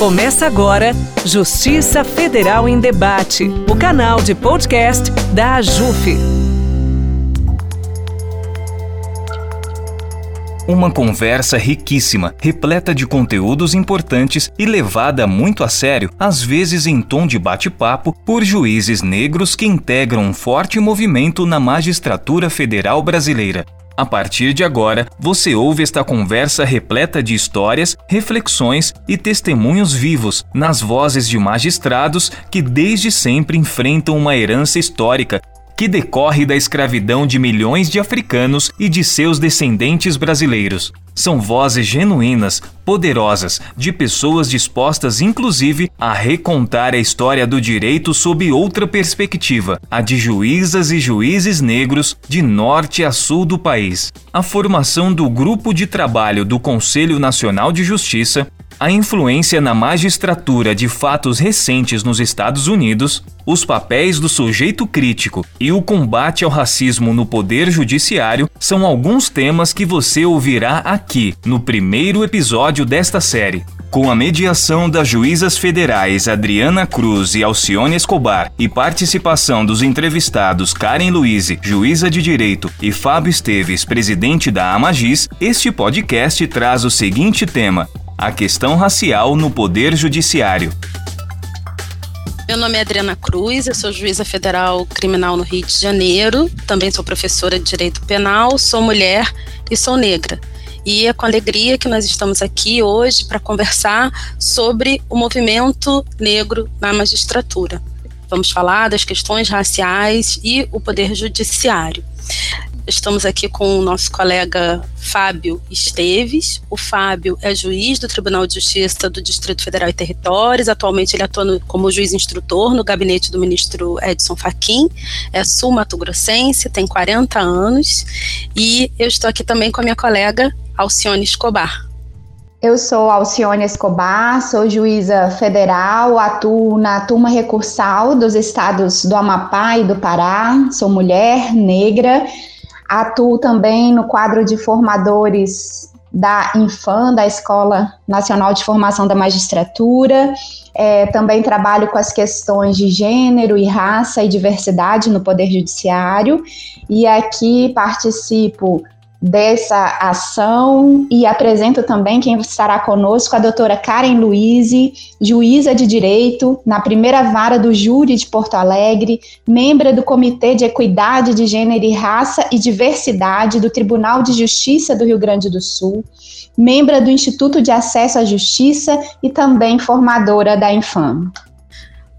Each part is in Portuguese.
Começa agora Justiça Federal em Debate, o canal de podcast da AJUF. Uma conversa riquíssima, repleta de conteúdos importantes e levada muito a sério, às vezes em tom de bate-papo, por juízes negros que integram um forte movimento na magistratura federal brasileira. A partir de agora, você ouve esta conversa repleta de histórias, reflexões e testemunhos vivos nas vozes de magistrados que desde sempre enfrentam uma herança histórica que decorre da escravidão de milhões de africanos e de seus descendentes brasileiros. São vozes genuínas, poderosas, de pessoas dispostas inclusive a recontar a história do direito sob outra perspectiva, a de juízas e juízes negros de norte a sul do país. A formação do Grupo de Trabalho do Conselho Nacional de Justiça a influência na magistratura de fatos recentes nos Estados Unidos, os papéis do sujeito crítico e o combate ao racismo no poder judiciário são alguns temas que você ouvirá aqui no primeiro episódio desta série. Com a mediação das juízas federais Adriana Cruz e Alcione Escobar e participação dos entrevistados Karen Luiz, juíza de direito, e Fábio Esteves, presidente da Amagis, este podcast traz o seguinte tema: a questão racial no Poder Judiciário. Meu nome é Adriana Cruz, eu sou juíza federal criminal no Rio de Janeiro, também sou professora de direito penal, sou mulher e sou negra. E é com alegria que nós estamos aqui hoje para conversar sobre o movimento negro na magistratura. Vamos falar das questões raciais e o poder judiciário. Estamos aqui com o nosso colega Fábio Esteves. O Fábio é juiz do Tribunal de Justiça do Distrito Federal e Territórios. Atualmente ele atua como juiz instrutor no gabinete do ministro Edson Fachin. É sul-mato-grossense, tem 40 anos. E eu estou aqui também com a minha colega Alcione Escobar. Eu sou Alcione Escobar, sou juíza federal, atuo na turma recursal dos estados do Amapá e do Pará, sou mulher, negra, Atuo também no quadro de formadores da Infam, da Escola Nacional de Formação da Magistratura. É, também trabalho com as questões de gênero e raça e diversidade no Poder Judiciário. E aqui participo dessa ação e apresento também quem estará conosco, a doutora Karen Luiz, juíza de direito na primeira vara do júri de Porto Alegre, membro do Comitê de Equidade de Gênero e Raça e Diversidade do Tribunal de Justiça do Rio Grande do Sul, membro do Instituto de Acesso à Justiça e também formadora da Infam.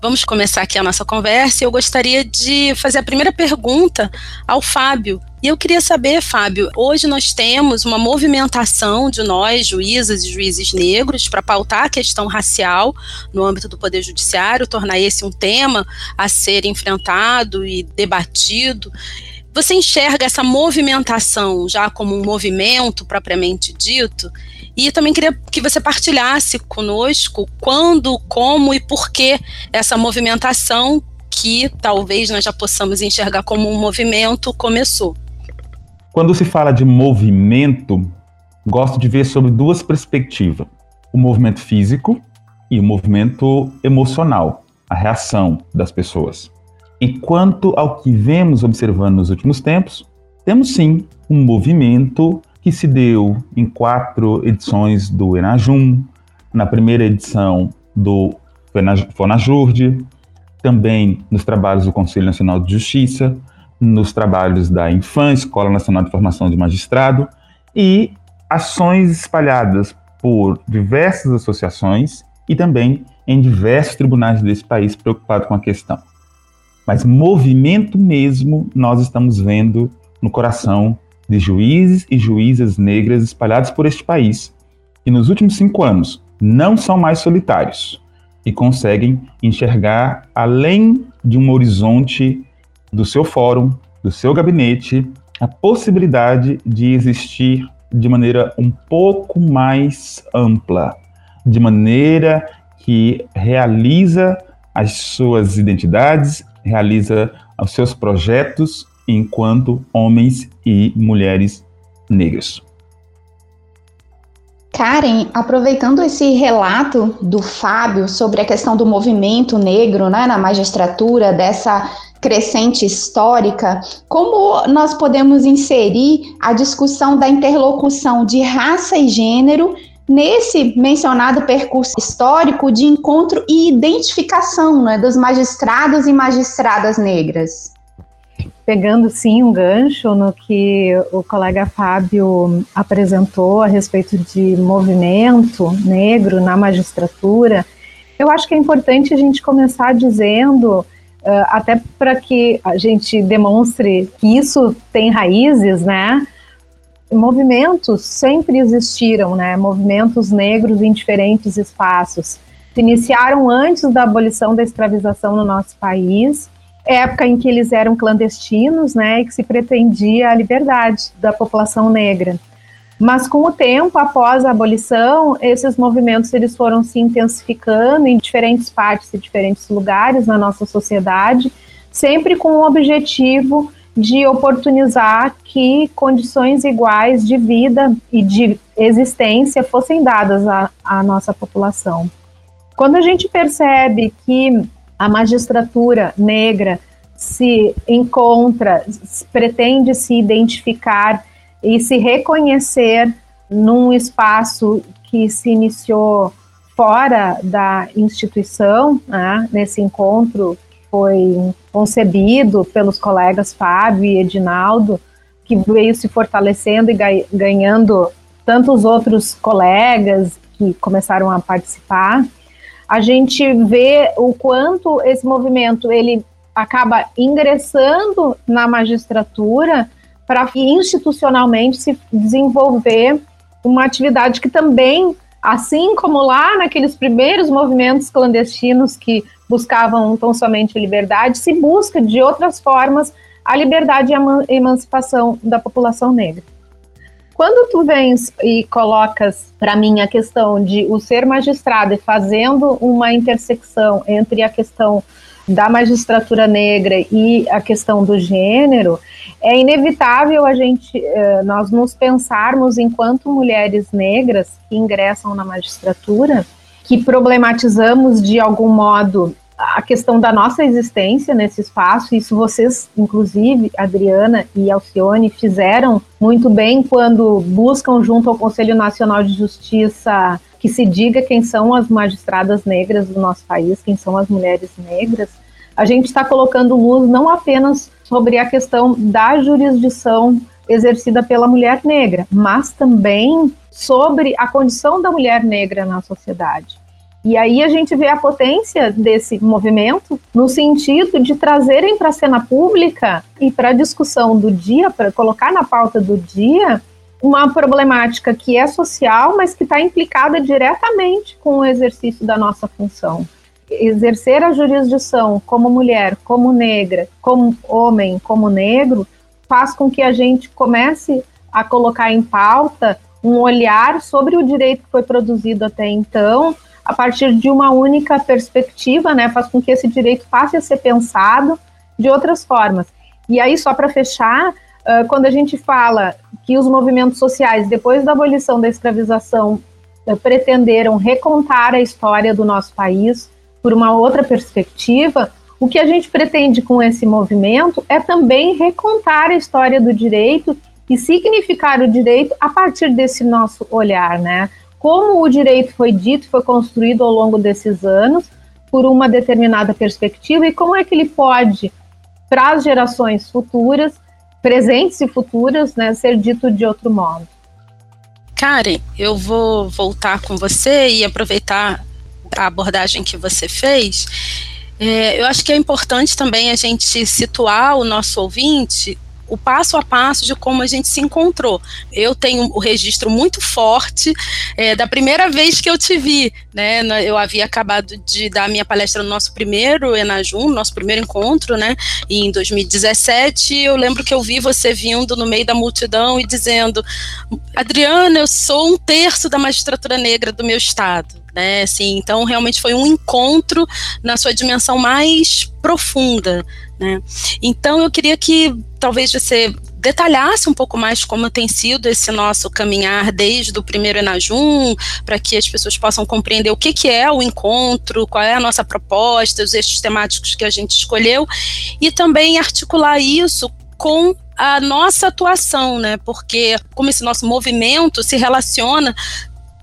Vamos começar aqui a nossa conversa. Eu gostaria de fazer a primeira pergunta ao Fábio. E eu queria saber, Fábio, hoje nós temos uma movimentação de nós, juízas e juízes negros, para pautar a questão racial no âmbito do Poder Judiciário, tornar esse um tema a ser enfrentado e debatido. Você enxerga essa movimentação já como um movimento propriamente dito? E também queria que você partilhasse conosco quando, como e por que essa movimentação, que talvez nós já possamos enxergar como um movimento, começou. Quando se fala de movimento, gosto de ver sobre duas perspectivas: o movimento físico e o movimento emocional, a reação das pessoas. E quanto ao que vemos observando nos últimos tempos, temos sim um movimento que se deu em quatro edições do Enajum, na primeira edição do Fonajurde, também nos trabalhos do Conselho Nacional de Justiça, nos trabalhos da Infam, Escola Nacional de Formação de Magistrado, e ações espalhadas por diversas associações e também em diversos tribunais desse país preocupados com a questão. Mas movimento mesmo nós estamos vendo no coração de juízes e juízas negras espalhados por este país, que nos últimos cinco anos não são mais solitários e conseguem enxergar além de um horizonte do seu fórum, do seu gabinete, a possibilidade de existir de maneira um pouco mais ampla, de maneira que realiza as suas identidades realiza os seus projetos enquanto homens e mulheres negros. Karen, aproveitando esse relato do Fábio sobre a questão do movimento negro né, na magistratura, dessa crescente histórica, como nós podemos inserir a discussão da interlocução de raça e gênero nesse mencionado percurso histórico de encontro e identificação né, dos magistrados e magistradas negras? pegando sim um gancho no que o colega Fábio apresentou a respeito de movimento negro na magistratura, eu acho que é importante a gente começar dizendo, até para que a gente demonstre que isso tem raízes, né? Movimentos sempre existiram, né? Movimentos negros em diferentes espaços. Se iniciaram antes da abolição da escravização no nosso país época em que eles eram clandestinos, né, e que se pretendia a liberdade da população negra. Mas com o tempo, após a abolição, esses movimentos eles foram se intensificando em diferentes partes e diferentes lugares na nossa sociedade, sempre com o objetivo de oportunizar que condições iguais de vida e de existência fossem dadas à, à nossa população. Quando a gente percebe que a magistratura negra se encontra, pretende se identificar e se reconhecer num espaço que se iniciou fora da instituição, né? nesse encontro foi concebido pelos colegas Fábio e Edinaldo, que veio se fortalecendo e ganhando tantos outros colegas que começaram a participar a gente vê o quanto esse movimento ele acaba ingressando na magistratura para institucionalmente se desenvolver uma atividade que também, assim como lá naqueles primeiros movimentos clandestinos que buscavam tão somente liberdade, se busca de outras formas a liberdade e a emancipação da população negra. Quando tu vens e colocas para mim a questão de o ser magistrado e fazendo uma intersecção entre a questão da magistratura negra e a questão do gênero, é inevitável a gente eh, nós nos pensarmos enquanto mulheres negras que ingressam na magistratura, que problematizamos de algum modo a questão da nossa existência nesse espaço, isso vocês, inclusive, Adriana e Alcione, fizeram muito bem quando buscam, junto ao Conselho Nacional de Justiça, que se diga quem são as magistradas negras do nosso país, quem são as mulheres negras. A gente está colocando luz não apenas sobre a questão da jurisdição exercida pela mulher negra, mas também sobre a condição da mulher negra na sociedade. E aí a gente vê a potência desse movimento no sentido de trazerem para a cena pública e para a discussão do dia, para colocar na pauta do dia, uma problemática que é social, mas que está implicada diretamente com o exercício da nossa função. Exercer a jurisdição como mulher, como negra, como homem, como negro, faz com que a gente comece a colocar em pauta um olhar sobre o direito que foi produzido até então, a partir de uma única perspectiva, né, faz com que esse direito passe a ser pensado de outras formas. E aí, só para fechar, quando a gente fala que os movimentos sociais, depois da abolição da escravização, pretenderam recontar a história do nosso país por uma outra perspectiva, o que a gente pretende com esse movimento é também recontar a história do direito e significar o direito a partir desse nosso olhar, né? como o direito foi dito, foi construído ao longo desses anos por uma determinada perspectiva e como é que ele pode, para as gerações futuras, presentes e futuras, né, ser dito de outro modo. Karen, eu vou voltar com você e aproveitar a abordagem que você fez. É, eu acho que é importante também a gente situar o nosso ouvinte o passo a passo de como a gente se encontrou. Eu tenho o registro muito forte é, da primeira vez que eu te vi, né? Eu havia acabado de dar minha palestra no nosso primeiro Enajum, nosso primeiro encontro, né? Em 2017, eu lembro que eu vi você vindo no meio da multidão e dizendo: Adriana, eu sou um terço da magistratura negra do meu estado né? Assim, então realmente foi um encontro na sua dimensão mais profunda, né? Então eu queria que talvez você detalhasse um pouco mais como tem sido esse nosso caminhar desde o primeiro Enajum, para que as pessoas possam compreender o que, que é o encontro, qual é a nossa proposta, os eixos temáticos que a gente escolheu, e também articular isso com a nossa atuação, né? Porque como esse nosso movimento se relaciona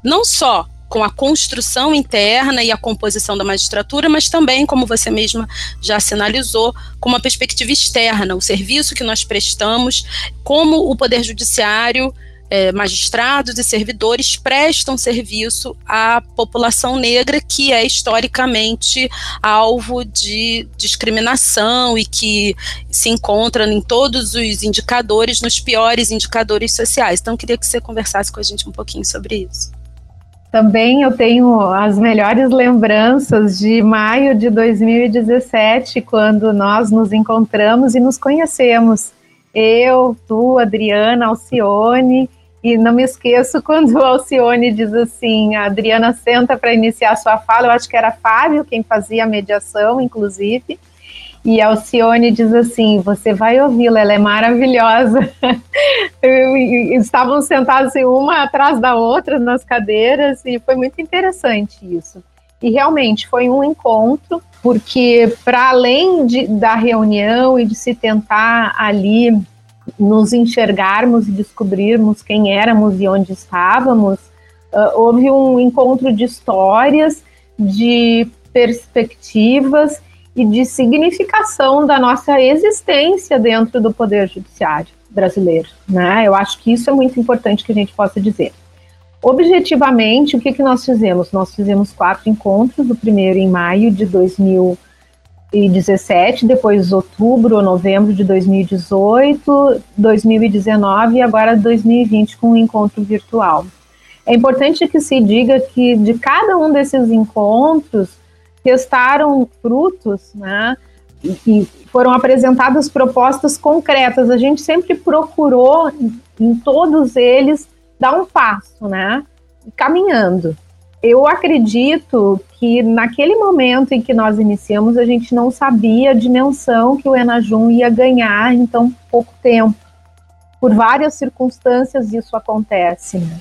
não só com a construção interna e a composição da magistratura, mas também, como você mesma já sinalizou, com uma perspectiva externa, o serviço que nós prestamos, como o Poder Judiciário, é, magistrados e servidores prestam serviço à população negra, que é historicamente alvo de discriminação e que se encontra em todos os indicadores, nos piores indicadores sociais. Então, queria que você conversasse com a gente um pouquinho sobre isso. Também eu tenho as melhores lembranças de maio de 2017, quando nós nos encontramos e nos conhecemos. Eu, tu, Adriana, Alcione, e não me esqueço quando o Alcione diz assim: a Adriana senta para iniciar sua fala. Eu acho que era Fábio quem fazia a mediação, inclusive. E Alcione diz assim: Você vai ouvi-la, ela é maravilhosa. Estavam sentados assim, uma atrás da outra nas cadeiras, e foi muito interessante isso. E realmente foi um encontro, porque para além de, da reunião e de se tentar ali nos enxergarmos e descobrirmos quem éramos e onde estávamos, uh, houve um encontro de histórias, de perspectivas e de significação da nossa existência dentro do Poder Judiciário brasileiro. Né? Eu acho que isso é muito importante que a gente possa dizer. Objetivamente, o que, que nós fizemos? Nós fizemos quatro encontros, o primeiro em maio de 2017, depois outubro ou novembro de 2018, 2019 e agora 2020 com um encontro virtual. É importante que se diga que de cada um desses encontros, testaram frutos, né? E foram apresentadas propostas concretas. A gente sempre procurou, em todos eles, dar um passo, né? Caminhando. Eu acredito que naquele momento em que nós iniciamos, a gente não sabia a dimensão que o Enajum ia ganhar em tão pouco tempo. Por várias circunstâncias isso acontece. Né?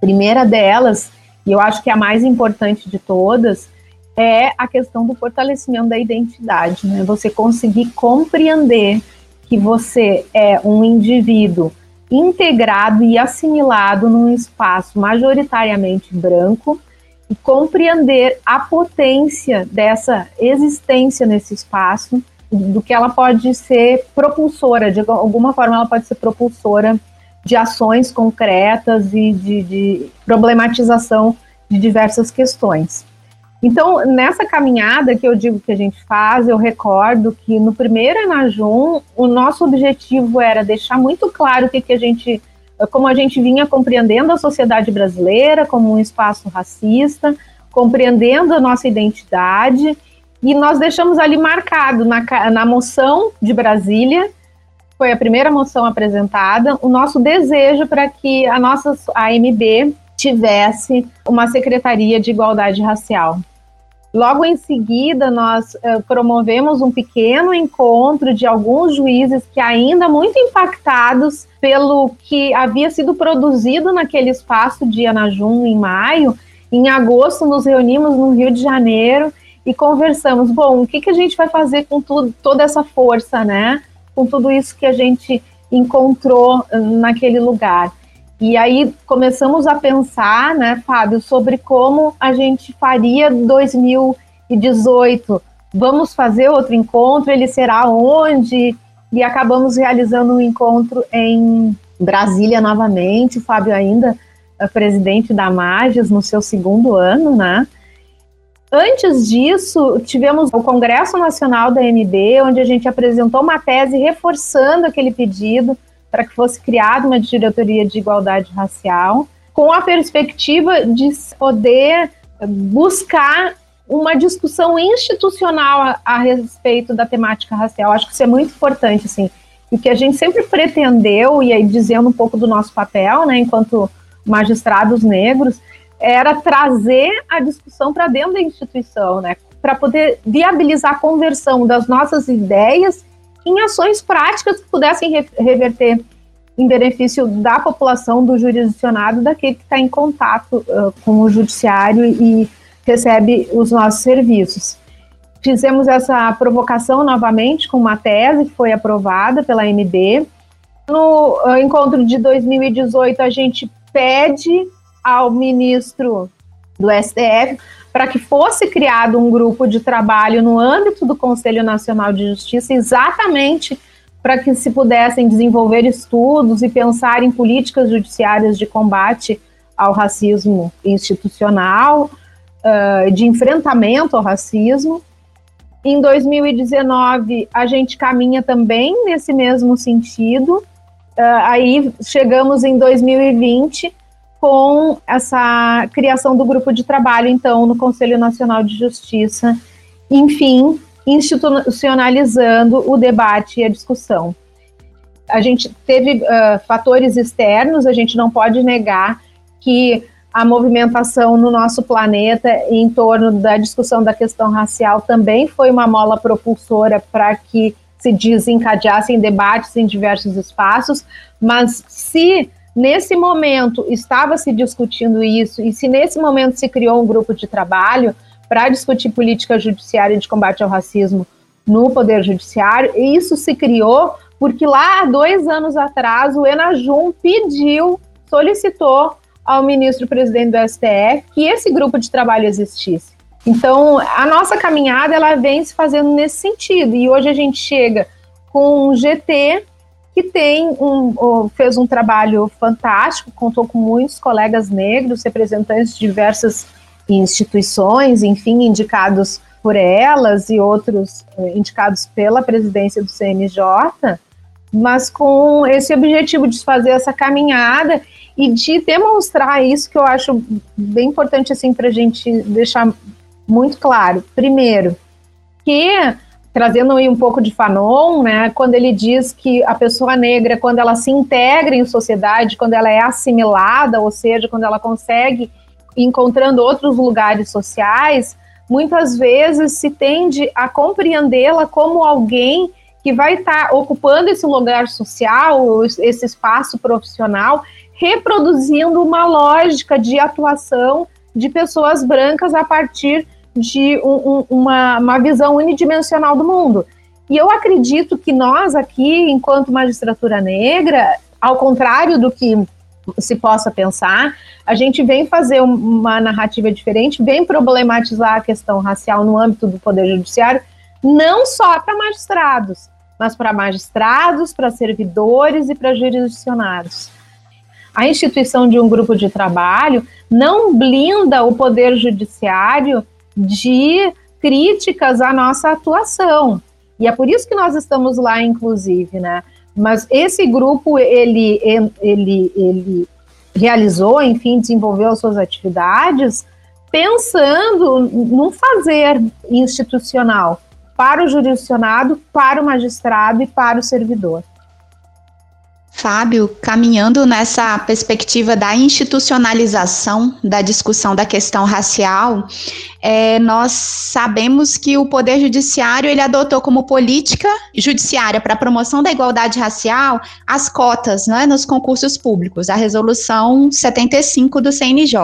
Primeira delas, e eu acho que é a mais importante de todas, é a questão do fortalecimento da identidade, né? Você conseguir compreender que você é um indivíduo integrado e assimilado num espaço majoritariamente branco e compreender a potência dessa existência nesse espaço, do que ela pode ser propulsora, de alguma forma ela pode ser propulsora de ações concretas e de, de problematização de diversas questões. Então, nessa caminhada que eu digo que a gente faz, eu recordo que no primeiro Enajum, o nosso objetivo era deixar muito claro o que, que a gente, como a gente vinha compreendendo a sociedade brasileira como um espaço racista, compreendendo a nossa identidade, e nós deixamos ali marcado na, na moção de Brasília, foi a primeira moção apresentada, o nosso desejo para que a nossa AMB tivesse uma Secretaria de Igualdade Racial. Logo em seguida, nós uh, promovemos um pequeno encontro de alguns juízes que, ainda muito impactados pelo que havia sido produzido naquele espaço de Anajum em maio, em agosto nos reunimos no Rio de Janeiro e conversamos. Bom, o que, que a gente vai fazer com tudo, toda essa força, né? Com tudo isso que a gente encontrou naquele lugar. E aí começamos a pensar, né, Fábio, sobre como a gente faria 2018. Vamos fazer outro encontro, ele será onde? E acabamos realizando um encontro em Brasília novamente. O Fábio ainda é presidente da Magis no seu segundo ano, né? Antes disso, tivemos o Congresso Nacional da NB, onde a gente apresentou uma tese reforçando aquele pedido para que fosse criada uma diretoria de igualdade racial, com a perspectiva de poder buscar uma discussão institucional a, a, respeito da temática racial. Acho que isso é muito importante, assim. O que a gente sempre pretendeu, e aí dizendo um pouco do nosso papel, né, enquanto magistrados negros, era trazer a discussão para dentro da instituição, né, para poder viabilizar a conversão das nossas ideias em ações práticas que pudessem re reverter em benefício da população do jurisdicionado, daquele que está em contato uh, com o judiciário e recebe os nossos serviços. Fizemos essa provocação novamente com uma tese que foi aprovada pela MD. No uh, encontro de 2018, a gente pede ao ministro do STF para que fosse criado um grupo de trabalho no âmbito do Conselho Nacional de Justiça, exatamente para que se pudessem desenvolver estudos e pensar em políticas judiciárias de combate ao racismo institucional, uh, de enfrentamento ao racismo. Em 2019, a gente caminha também nesse mesmo sentido. Uh, aí chegamos em 2020 com essa criação do grupo de trabalho, então, no Conselho Nacional de Justiça, enfim, institucionalizando o debate e a discussão. A gente teve uh, fatores externos, a gente não pode negar que a movimentação no nosso planeta em torno da discussão da questão racial também foi uma mola propulsora para que se desencadeassem debates em diversos espaços, mas se nesse momento estava se discutindo isso e se nesse momento se criou um grupo de trabalho para discutir política judiciária de combate ao racismo no Poder Judiciário, e isso se criou porque lá, dois anos atrás, o Enajum pediu, solicitou ao ministro-presidente do STF que esse grupo de trabalho existisse. Então, a nossa caminhada ela vem se fazendo nesse sentido. E hoje a gente chega com um GT que tem um, fez um trabalho fantástico, contou com muitos colegas negros, representantes de diversas instituições, enfim, indicados por elas e outros eh, indicados pela presidência do CNJ, mas com esse objetivo de fazer essa caminhada e de demonstrar isso que eu acho bem importante assim para a gente deixar muito claro. Primeiro, que trazendo aí um pouco de Fanon, né, quando ele diz que a pessoa negra, quando ela se integra em sociedade, quando ela é assimilada, ou seja, quando ela consegue encontrando outros lugares sociais, muitas vezes se tende a compreendê-la como alguém que vai estar tá ocupando esse lugar social, esse espaço profissional, reproduzindo uma lógica de atuação de pessoas brancas a partir de um, um, uma, uma visão unidimensional do mundo. E eu acredito que nós aqui, enquanto magistratura negra, ao contrário do que se possa pensar, a gente vem fazer uma narrativa diferente, vem problematizar a questão racial no âmbito do Poder Judiciário, não só para magistrados, mas para magistrados, para servidores e para jurisdicionários a instituição de um grupo de trabalho não blinda o poder judiciário de críticas à nossa atuação. E é por isso que nós estamos lá, inclusive, né? Mas esse grupo, ele, ele, ele realizou, enfim, desenvolveu suas atividades pensando num fazer institucional para o jurisdicionado, para o magistrado e para o servidor. Fábio, caminhando nessa perspectiva da institucionalização da discussão da questão racial, é, nós sabemos que o Poder Judiciário ele adotou como política judiciária para a promoção da igualdade racial as cotas né, nos concursos públicos, a Resolução 75 do CNJ.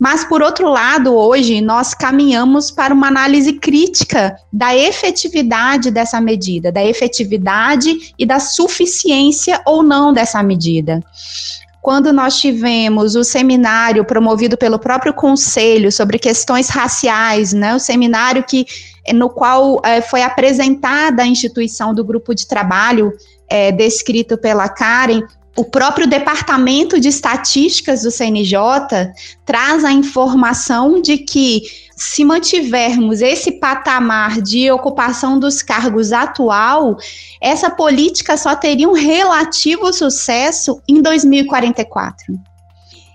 Mas, por outro lado, hoje nós caminhamos para uma análise crítica da efetividade dessa medida, da efetividade e da suficiência ou não dessa medida. Quando nós tivemos o seminário promovido pelo próprio conselho sobre questões raciais, né, o seminário que no qual é, foi apresentada a instituição do grupo de trabalho é, descrito pela Karen, o próprio Departamento de Estatísticas do CNJ traz a informação de que, se mantivermos esse patamar de ocupação dos cargos atual, essa política só teria um relativo sucesso em 2044.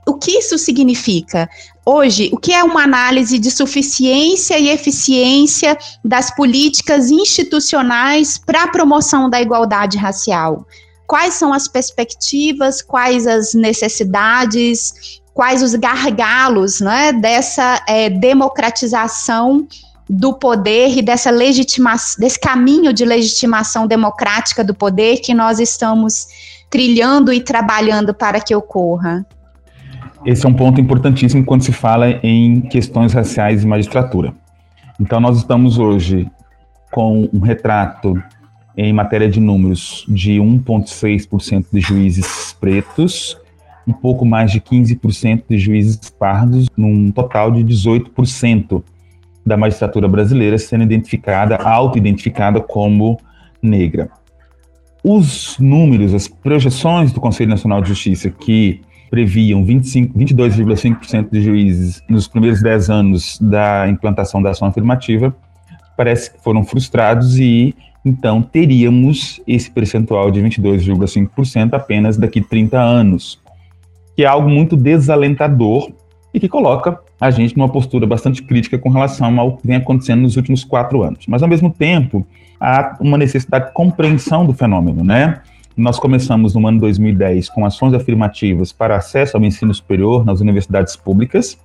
O que isso significa? Hoje, o que é uma análise de suficiência e eficiência das políticas institucionais para a promoção da igualdade racial? Quais são as perspectivas, quais as necessidades, quais os gargalos né, dessa é, democratização do poder e dessa legitimação, desse caminho de legitimação democrática do poder que nós estamos trilhando e trabalhando para que ocorra? Esse é um ponto importantíssimo quando se fala em questões raciais e magistratura. Então, nós estamos hoje com um retrato em matéria de números de 1,6% de juízes pretos, um pouco mais de 15% de juízes pardos, num total de 18% da magistratura brasileira sendo identificada, auto-identificada como negra. Os números, as projeções do Conselho Nacional de Justiça que previam 22,5% de juízes nos primeiros 10 anos da implantação da ação afirmativa, parece que foram frustrados e então teríamos esse percentual de 22,5% apenas daqui 30 anos, que é algo muito desalentador e que coloca a gente numa postura bastante crítica com relação ao que vem acontecendo nos últimos quatro anos. Mas, ao mesmo tempo, há uma necessidade de compreensão do fenômeno, né? Nós começamos no ano 2010 com ações afirmativas para acesso ao ensino superior nas universidades públicas.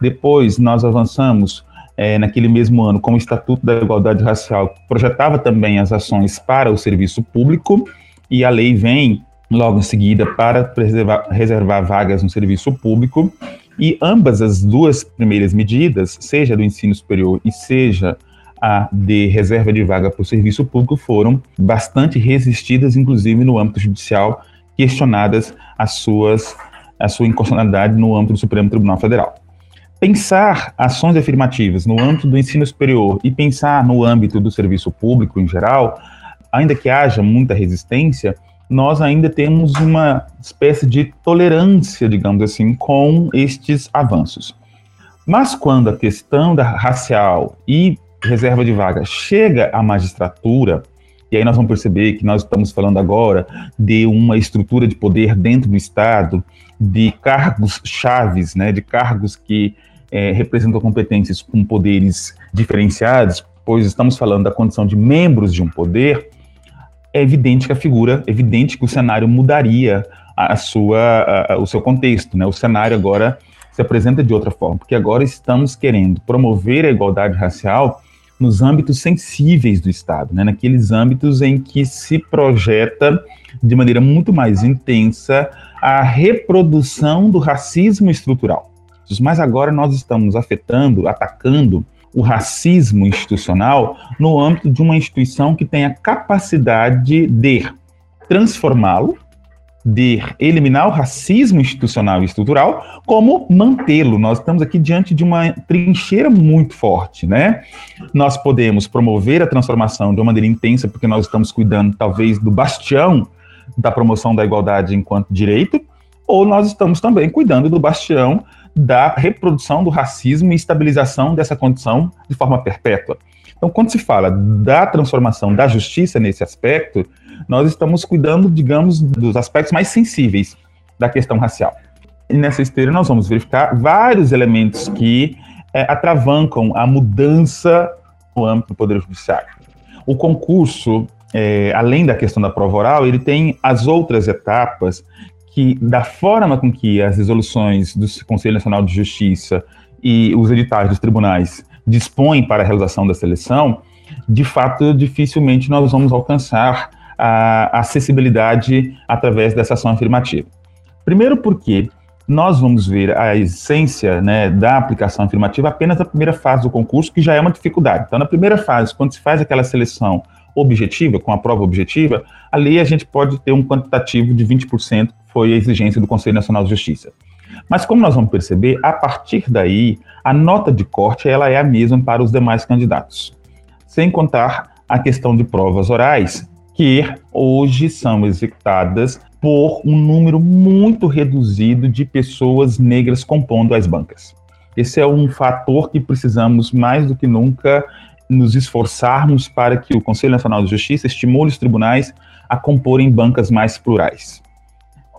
Depois, nós avançamos é, naquele mesmo ano com o Estatuto da Igualdade Racial, que projetava também as ações para o serviço público, e a lei vem logo em seguida para preservar, reservar vagas no serviço público. E ambas as duas primeiras medidas, seja do ensino superior e seja a de reserva de vaga para o serviço público, foram bastante resistidas, inclusive no âmbito judicial, questionadas as suas, a sua inconstitucionalidade no âmbito do Supremo Tribunal Federal. Pensar ações afirmativas no âmbito do ensino superior e pensar no âmbito do serviço público em geral, ainda que haja muita resistência, nós ainda temos uma espécie de tolerância, digamos assim, com estes avanços. Mas quando a questão da racial e reserva de vaga chega à magistratura, e aí nós vamos perceber que nós estamos falando agora de uma estrutura de poder dentro do Estado, de cargos chaves, né, de cargos que é, representam competências com poderes diferenciados, pois estamos falando da condição de membros de um poder, é evidente que a figura, é evidente que o cenário mudaria a sua, a, o seu contexto, né? O cenário agora se apresenta de outra forma, porque agora estamos querendo promover a igualdade racial nos âmbitos sensíveis do Estado, né? naqueles âmbitos em que se projeta de maneira muito mais intensa a reprodução do racismo estrutural. Mas agora nós estamos afetando, atacando o racismo institucional no âmbito de uma instituição que tem a capacidade de transformá-lo, de eliminar o racismo institucional e estrutural, como mantê-lo. Nós estamos aqui diante de uma trincheira muito forte, né? Nós podemos promover a transformação de uma maneira intensa, porque nós estamos cuidando, talvez, do bastião da promoção da igualdade enquanto direito, ou nós estamos também cuidando do bastião da reprodução do racismo e estabilização dessa condição de forma perpétua. Então, quando se fala da transformação da justiça nesse aspecto, nós estamos cuidando, digamos, dos aspectos mais sensíveis da questão racial. E nessa esteira nós vamos verificar vários elementos que é, atravancam a mudança no âmbito do Poder Judiciário. O concurso, é, além da questão da prova oral, ele tem as outras etapas que, da forma com que as resoluções do Conselho Nacional de Justiça e os editais dos tribunais dispõem para a realização da seleção, de fato, dificilmente nós vamos alcançar a acessibilidade através dessa ação afirmativa. Primeiro, porque nós vamos ver a essência né, da aplicação afirmativa apenas na primeira fase do concurso, que já é uma dificuldade. Então, na primeira fase, quando se faz aquela seleção objetiva, com a prova objetiva, ali a gente pode ter um quantitativo de 20%, foi a exigência do Conselho Nacional de Justiça. Mas como nós vamos perceber, a partir daí, a nota de corte ela é a mesma para os demais candidatos. Sem contar a questão de provas orais, que hoje são executadas por um número muito reduzido de pessoas negras compondo as bancas. Esse é um fator que precisamos mais do que nunca nos esforçarmos para que o Conselho Nacional de Justiça estimule os tribunais a comporem bancas mais plurais.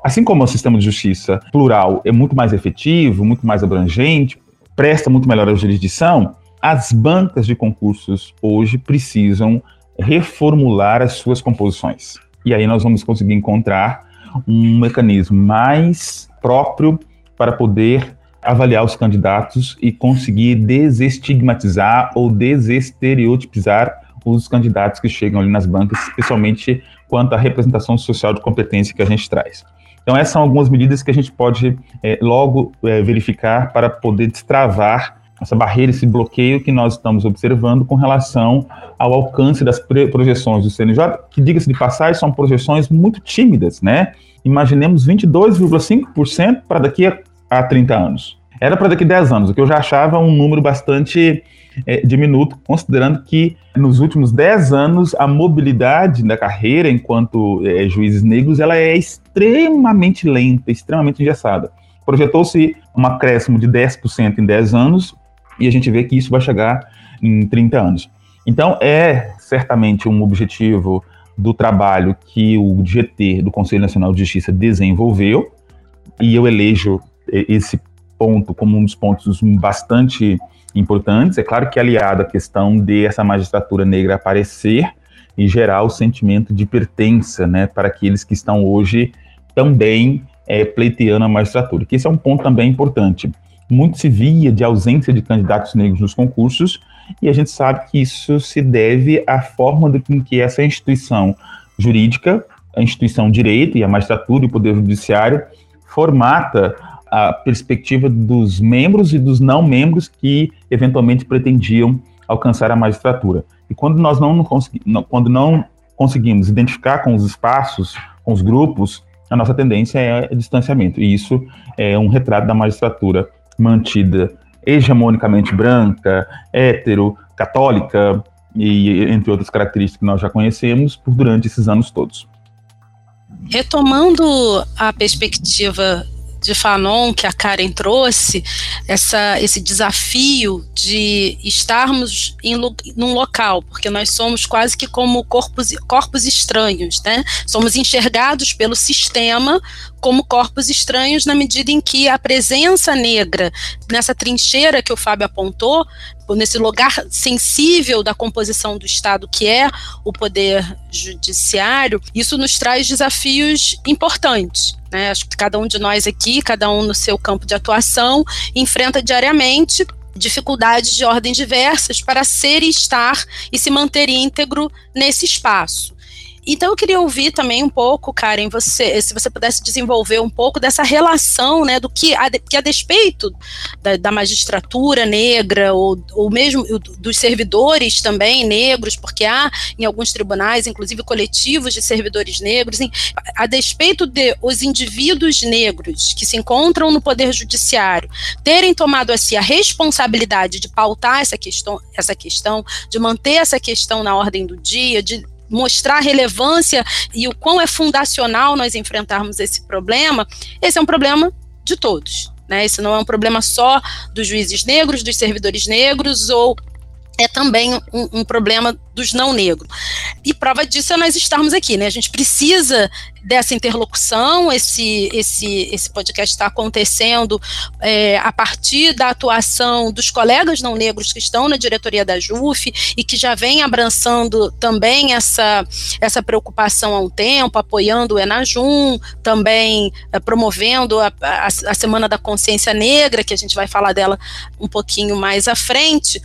Assim como o sistema de justiça plural é muito mais efetivo, muito mais abrangente, presta muito melhor a jurisdição, as bancas de concursos hoje precisam reformular as suas composições. E aí nós vamos conseguir encontrar um mecanismo mais próprio para poder avaliar os candidatos e conseguir desestigmatizar ou desestereotipizar os candidatos que chegam ali nas bancas, especialmente quanto à representação social de competência que a gente traz. Então, essas são algumas medidas que a gente pode é, logo é, verificar para poder destravar essa barreira, esse bloqueio que nós estamos observando com relação ao alcance das projeções do CNJ, que, diga-se de passagem, são projeções muito tímidas, né? Imaginemos 22,5% para daqui a, a 30 anos. Era para daqui a 10 anos, o que eu já achava um número bastante é, diminuto, considerando que nos últimos 10 anos a mobilidade da carreira enquanto é, juízes negros ela é extremamente lenta, extremamente engessada. Projetou-se um acréscimo de 10% em 10 anos, e a gente vê que isso vai chegar em 30 anos. Então, é certamente um objetivo do trabalho que o GT, do Conselho Nacional de Justiça, desenvolveu, e eu elejo esse ponto como um dos pontos bastante importantes. É claro que aliado à questão de essa magistratura negra aparecer e gerar o sentimento de pertença né, para aqueles que estão hoje também é, pleiteando a magistratura, que esse é um ponto também importante muito se via de ausência de candidatos negros nos concursos, e a gente sabe que isso se deve à forma de que essa instituição jurídica, a instituição direito e a magistratura e o poder judiciário formata a perspectiva dos membros e dos não membros que eventualmente pretendiam alcançar a magistratura. E quando nós não, não, quando não conseguimos identificar com os espaços, com os grupos, a nossa tendência é distanciamento. E isso é um retrato da magistratura mantida hegemonicamente branca, hétero, católica e entre outras características que nós já conhecemos por durante esses anos todos. Retomando a perspectiva de Fanon que a Karen trouxe, essa, esse desafio de estarmos em num local, porque nós somos quase que como corpos, corpos estranhos, né? Somos enxergados pelo sistema como corpos estranhos na medida em que a presença negra nessa trincheira que o Fábio apontou, nesse lugar sensível da composição do Estado que é o poder judiciário, isso nos traz desafios importantes. Né? Acho que cada um de nós aqui, cada um no seu campo de atuação, enfrenta diariamente dificuldades de ordem diversas para ser e estar e se manter íntegro nesse espaço. Então eu queria ouvir também um pouco, Karen, você, se você pudesse desenvolver um pouco dessa relação, né, do que a, que a despeito da, da magistratura negra ou, ou mesmo dos servidores também negros, porque há em alguns tribunais, inclusive coletivos de servidores negros, em, a despeito de os indivíduos negros que se encontram no poder judiciário terem tomado a a responsabilidade de pautar essa questão, essa questão, de manter essa questão na ordem do dia, de mostrar a relevância e o quão é fundacional nós enfrentarmos esse problema, esse é um problema de todos. Né? Esse não é um problema só dos juízes negros, dos servidores negros ou é também um, um, problema dos não negros. E prova disso é nós estarmos aqui, né? A gente precisa dessa interlocução, esse, esse, esse podcast está acontecendo é, a partir da atuação dos colegas não negros que estão na diretoria da JUF e que já vem abraçando também essa, essa preocupação há um tempo, apoiando o Enajum, também é, promovendo a, a, a Semana da Consciência Negra, que a gente vai falar dela um pouquinho mais à frente,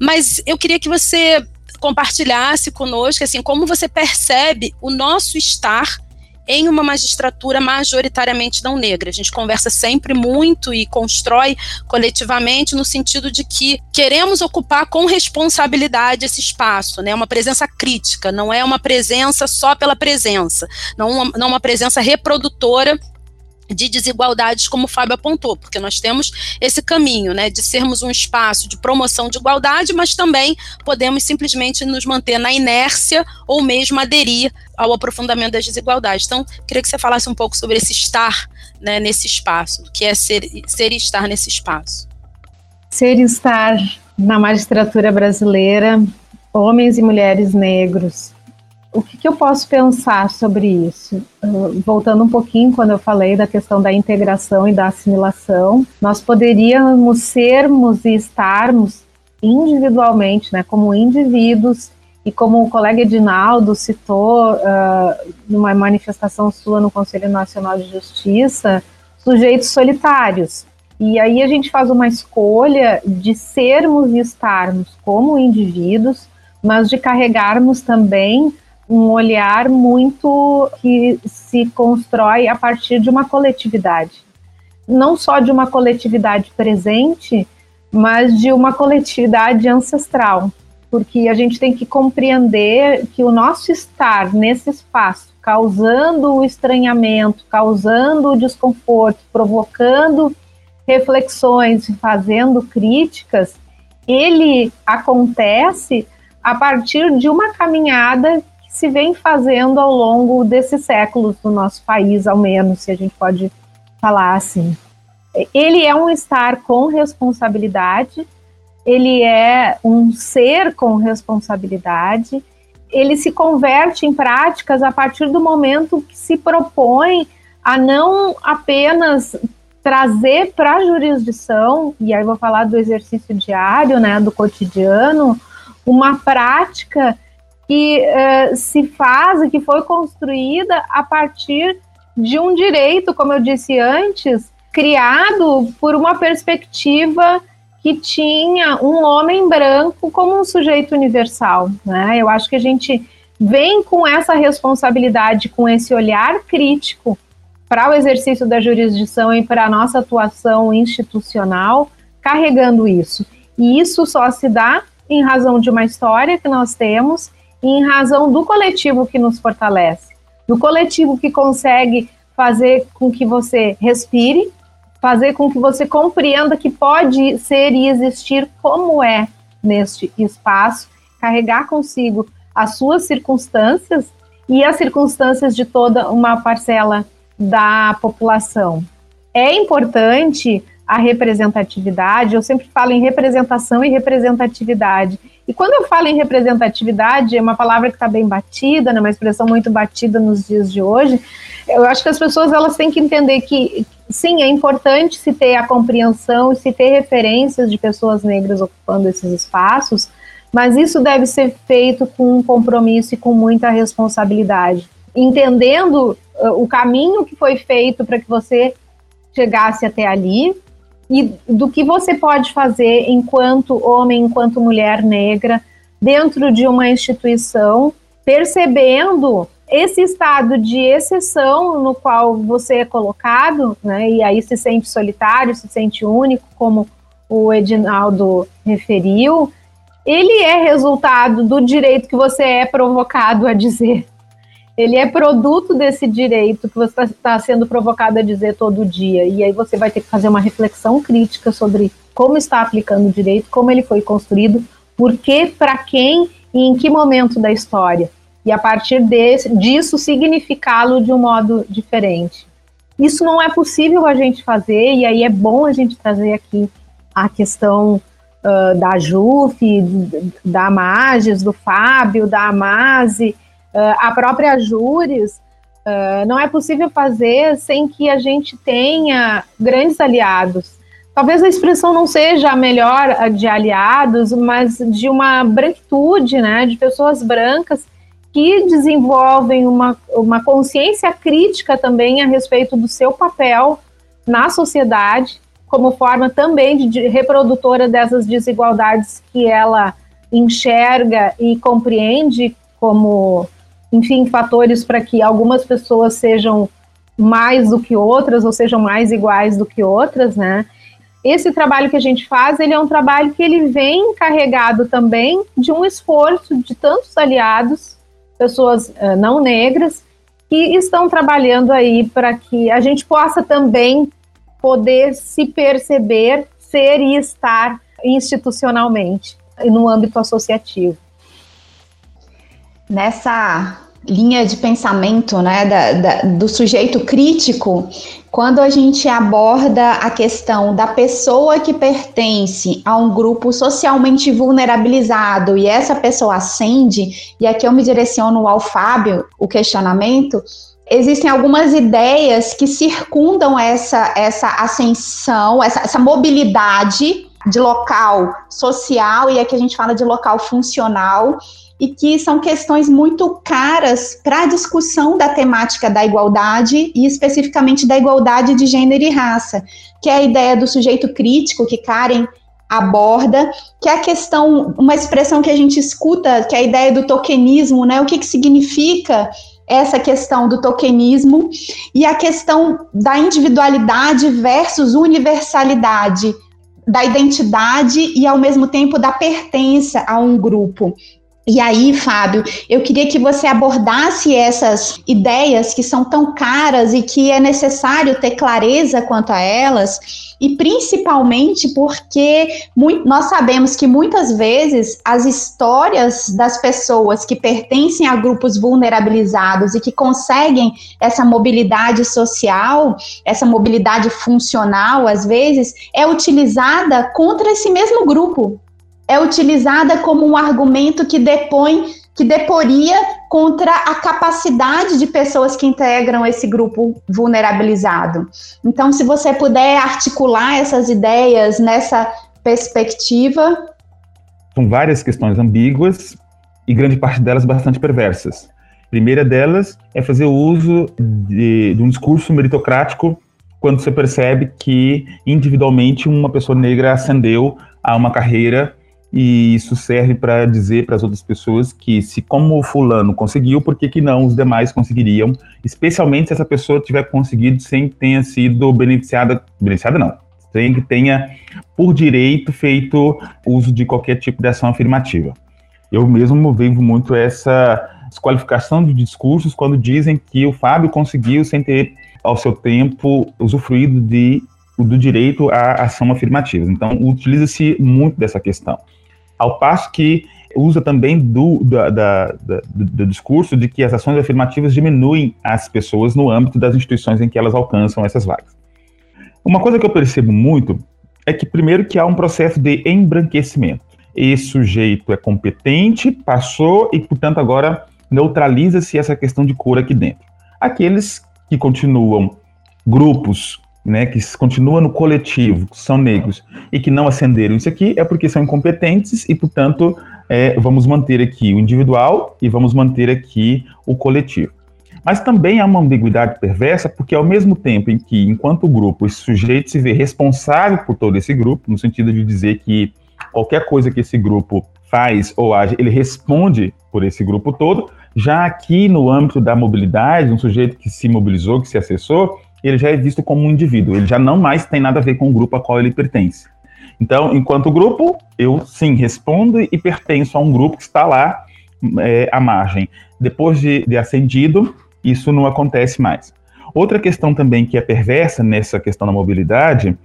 mas eu queria que você compartilhasse conosco assim como você percebe o nosso estar em uma magistratura majoritariamente não negra. A gente conversa sempre muito e constrói coletivamente no sentido de que queremos ocupar com responsabilidade esse espaço, né? Uma presença crítica, não é uma presença só pela presença, não uma, não uma presença reprodutora de desigualdades, como o Fábio apontou, porque nós temos esse caminho, né, de sermos um espaço de promoção de igualdade, mas também podemos simplesmente nos manter na inércia ou mesmo aderir ao aprofundamento das desigualdades. Então, queria que você falasse um pouco sobre esse estar né, nesse espaço, o que é ser, ser e estar nesse espaço. Ser e estar na magistratura brasileira, homens e mulheres negros, o que, que, eu posso pensar sobre isso? Uh, voltando um pouquinho quando eu falei da questão da integração e da assimilação, nós poderíamos sermos e estarmos individualmente, né, como indivíduos, e como o colega Edinaldo citou uh, numa manifestação sua no Conselho Nacional de Justiça, sujeitos solitários. E aí a gente faz uma escolha de sermos e estarmos como indivíduos, mas de carregarmos também um olhar muito que se constrói a partir de uma coletividade. Não só de uma coletividade presente, mas de uma coletividade ancestral. Porque a gente tem que compreender que o nosso estar nesse espaço, causando o estranhamento, causando o desconforto, provocando reflexões, fazendo críticas, ele acontece a partir de uma caminhada se vem fazendo ao longo desses séculos do nosso país, ao menos, se a gente pode falar assim. Ele é um estar com responsabilidade, ele é um ser com responsabilidade, ele se converte em práticas a partir do momento que se propõe a não apenas trazer para a jurisdição, e aí vou falar do exercício diário, né, do cotidiano, uma prática que uh, se faz e que foi construída a partir de um direito, como eu disse antes, criado por uma perspectiva que tinha um homem branco como um sujeito universal. Né? Eu acho que a gente vem com essa responsabilidade, com esse olhar crítico para o exercício da jurisdição e para a nossa atuação institucional, carregando isso. E isso só se dá em razão de uma história que nós temos em razão do coletivo que nos fortalece. Do coletivo que consegue fazer com que você respire, fazer com que você compreenda que pode ser e existir como é neste espaço, carregar consigo as suas circunstâncias e as circunstâncias de toda uma parcela da população. É importante a representatividade, eu sempre falo em representação e representatividade. E quando eu falo em representatividade, é uma palavra que está bem batida, né, uma expressão muito batida nos dias de hoje. Eu acho que as pessoas elas têm que entender que, sim, é importante se ter a compreensão e se ter referências de pessoas negras ocupando esses espaços, mas isso deve ser feito com um compromisso e com muita responsabilidade. Entendendo uh, o caminho que foi feito para que você chegasse até ali, e do que você pode fazer enquanto homem, enquanto mulher negra, dentro de uma instituição, percebendo esse estado de exceção no qual você é colocado, né, e aí se sente solitário, se sente único, como o Edinaldo referiu, ele é resultado do direito que você é provocado a dizer ele é produto desse direito que você está sendo provocado a dizer todo dia. E aí você vai ter que fazer uma reflexão crítica sobre como está aplicando o direito, como ele foi construído, por que, para quem e em que momento da história. E a partir desse, disso significá-lo de um modo diferente. Isso não é possível a gente fazer, e aí é bom a gente trazer aqui a questão uh, da JUF, da Mages, do Fábio, da Amase, uh, a própria Júris, uh, não é possível fazer sem que a gente tenha grandes aliados. Talvez a expressão não seja a melhor de aliados, mas de uma branquitude, né, de pessoas brancas que desenvolvem uma, uma consciência crítica também a respeito do seu papel na sociedade, como forma também de, de reprodutora dessas desigualdades que ela enxerga e compreende como enfim, fatores para que algumas pessoas sejam mais do que outras ou sejam mais iguais do que outras, né? Esse trabalho que a gente faz, ele é um trabalho que ele vem carregado também de um esforço de tantos aliados, pessoas uh, não negras, que estão trabalhando aí para que a gente possa também poder se perceber, ser e estar institucionalmente no âmbito associativo. Nessa linha de pensamento né, da, da, do sujeito crítico, quando a gente aborda a questão da pessoa que pertence a um grupo socialmente vulnerabilizado e essa pessoa ascende, e aqui eu me direciono ao Fábio, o questionamento, existem algumas ideias que circundam essa, essa ascensão, essa, essa mobilidade de local social e aqui a gente fala de local funcional e que são questões muito caras para a discussão da temática da igualdade e especificamente da igualdade de gênero e raça, que é a ideia do sujeito crítico que Karen aborda, que é a questão, uma expressão que a gente escuta, que é a ideia do tokenismo, né? O que, que significa essa questão do tokenismo e a questão da individualidade versus universalidade, da identidade e ao mesmo tempo da pertença a um grupo. E aí, Fábio, eu queria que você abordasse essas ideias que são tão caras e que é necessário ter clareza quanto a elas, e principalmente porque muito, nós sabemos que muitas vezes as histórias das pessoas que pertencem a grupos vulnerabilizados e que conseguem essa mobilidade social, essa mobilidade funcional, às vezes, é utilizada contra esse mesmo grupo, é utilizada como um argumento que depõe, que deporia contra a capacidade de pessoas que integram esse grupo vulnerabilizado. Então, se você puder articular essas ideias nessa perspectiva. São várias questões ambíguas e grande parte delas bastante perversas. A primeira delas é fazer uso de, de um discurso meritocrático quando você percebe que individualmente uma pessoa negra ascendeu a uma carreira e isso serve para dizer para as outras pessoas que se como fulano conseguiu, por que, que não os demais conseguiriam, especialmente se essa pessoa tiver conseguido sem que tenha sido beneficiada, beneficiada não, sem que tenha por direito feito uso de qualquer tipo de ação afirmativa. Eu mesmo vivo muito essa desqualificação de discursos quando dizem que o Fábio conseguiu sem ter ao seu tempo usufruído de do direito à ação afirmativa. Então, utiliza-se muito dessa questão. Ao passo que usa também do, da, da, da, do, discurso de que as ações afirmativas diminuem as pessoas no âmbito das instituições em que elas alcançam essas vagas. Uma coisa que eu percebo muito é que, primeiro, que há um processo de embranquecimento. Esse sujeito é competente, passou e, portanto, agora neutraliza-se essa questão de cor aqui dentro. Aqueles que continuam grupos né, que continua no coletivo, que são negros e que não acenderam isso aqui, é porque são incompetentes e, portanto, é, vamos manter aqui o individual e vamos manter aqui o coletivo. Mas também há uma ambiguidade perversa, porque ao mesmo tempo em que, enquanto grupo, esse sujeito se vê responsável por todo esse grupo, no sentido de dizer que qualquer coisa que esse grupo faz ou age, ele responde por esse grupo todo, já aqui no âmbito da mobilidade, um sujeito que se mobilizou, que se acessou, ele já é visto como um indivíduo, ele já não mais tem nada a ver com o grupo a qual ele pertence. Então, enquanto grupo, eu sim respondo e pertenço a um grupo que está lá é, à margem. Depois de, de ascendido, isso não acontece mais. Outra questão também que é perversa nessa questão da mobilidade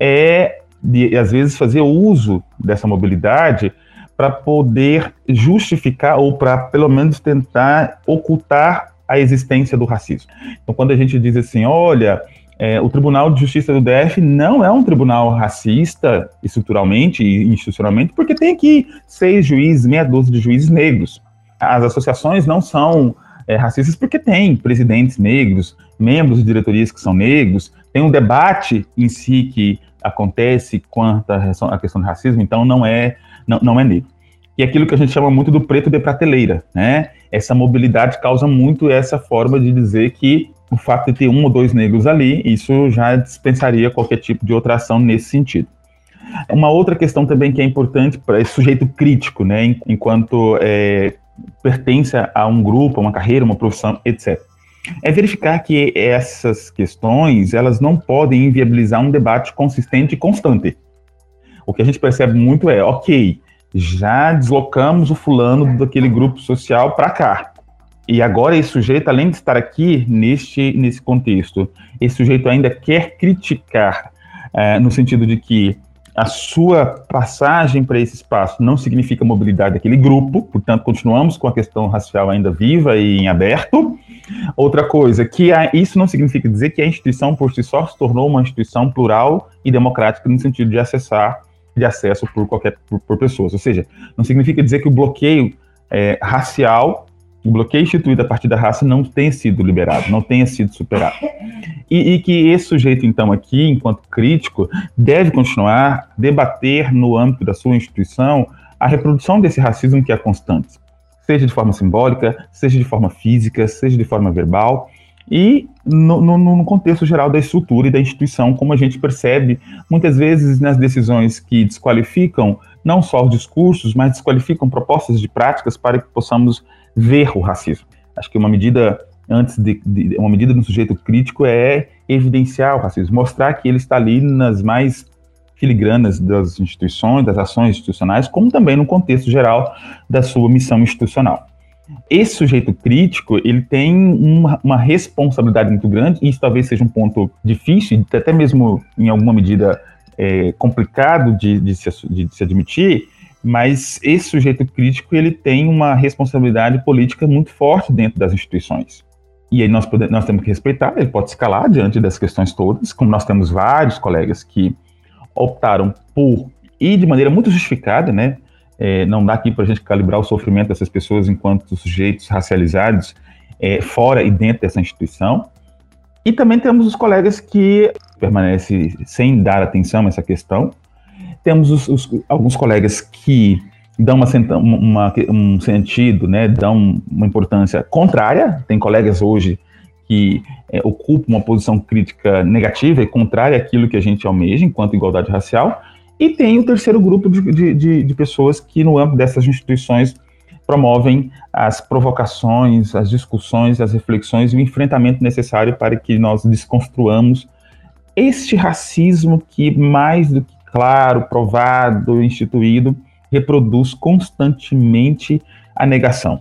é, de, às vezes, fazer uso dessa mobilidade para poder justificar ou para, pelo menos, tentar ocultar a existência do racismo. Então, quando a gente diz assim, olha, é, o Tribunal de Justiça do DF não é um tribunal racista estruturalmente e institucionalmente, porque tem aqui seis juízes, meia dúzia de juízes negros. As associações não são é, racistas porque tem presidentes negros, membros de diretorias que são negros, tem um debate em si que acontece quanto à questão do racismo, então não é, não, não é negro e aquilo que a gente chama muito do preto de prateleira, né? Essa mobilidade causa muito essa forma de dizer que o fato de ter um ou dois negros ali, isso já dispensaria qualquer tipo de outra ação nesse sentido. Uma outra questão também que é importante para esse sujeito crítico, né, enquanto é, pertence a um grupo, a uma carreira, uma profissão, etc. É verificar que essas questões elas não podem inviabilizar um debate consistente e constante. O que a gente percebe muito é, ok, já deslocamos o fulano daquele grupo social para cá. E agora esse sujeito, além de estar aqui neste nesse contexto, esse sujeito ainda quer criticar, é, no sentido de que a sua passagem para esse espaço não significa mobilidade daquele grupo, portanto, continuamos com a questão racial ainda viva e em aberto. Outra coisa, que a, isso não significa dizer que a instituição por si só se tornou uma instituição plural e democrática no sentido de acessar de acesso por qualquer por, por pessoas. Ou seja, não significa dizer que o bloqueio é, racial o bloqueio instituído a partir da raça não tenha sido liberado, não tenha sido superado. E, e, que esse sujeito, então, aqui, enquanto crítico, deve continuar debater no âmbito da sua instituição a reprodução desse racismo que é constante, seja de forma simbólica, seja de forma física, seja de forma verbal, e no, no, no, contexto geral da estrutura e da instituição, como a gente percebe muitas vezes nas decisões que desqualificam não só os discursos, mas desqualificam propostas de práticas para que possamos ver o racismo. Acho que uma medida antes de, de uma medida no sujeito crítico é evidenciar o racismo, mostrar que ele está ali nas mais filigranas das instituições, das ações institucionais, como também no contexto geral da sua missão institucional. Esse sujeito crítico, ele tem uma, uma responsabilidade muito grande, e isso talvez seja um ponto difícil, até mesmo em alguma medida é, complicado de, de, se, de se admitir, mas esse sujeito crítico ele tem uma responsabilidade política muito forte dentro das instituições. E aí nós, podemos, nós temos que respeitar, ele pode escalar diante das questões todas, como nós temos vários colegas que optaram por, e de maneira muito justificada, né, é, não dá aqui para a gente calibrar o sofrimento dessas pessoas enquanto sujeitos racializados é, fora e dentro dessa instituição. E também temos os colegas que permanecem sem dar atenção a essa questão. Temos os, os, alguns colegas que dão uma, uma, um sentido, né, dão uma importância contrária. Tem colegas hoje que é, ocupam uma posição crítica negativa e contrária àquilo que a gente almeja enquanto igualdade racial. E tem o terceiro grupo de, de, de pessoas que, no âmbito dessas instituições, promovem as provocações, as discussões, as reflexões e o enfrentamento necessário para que nós desconstruamos este racismo que, mais do que claro, provado, instituído, reproduz constantemente a negação.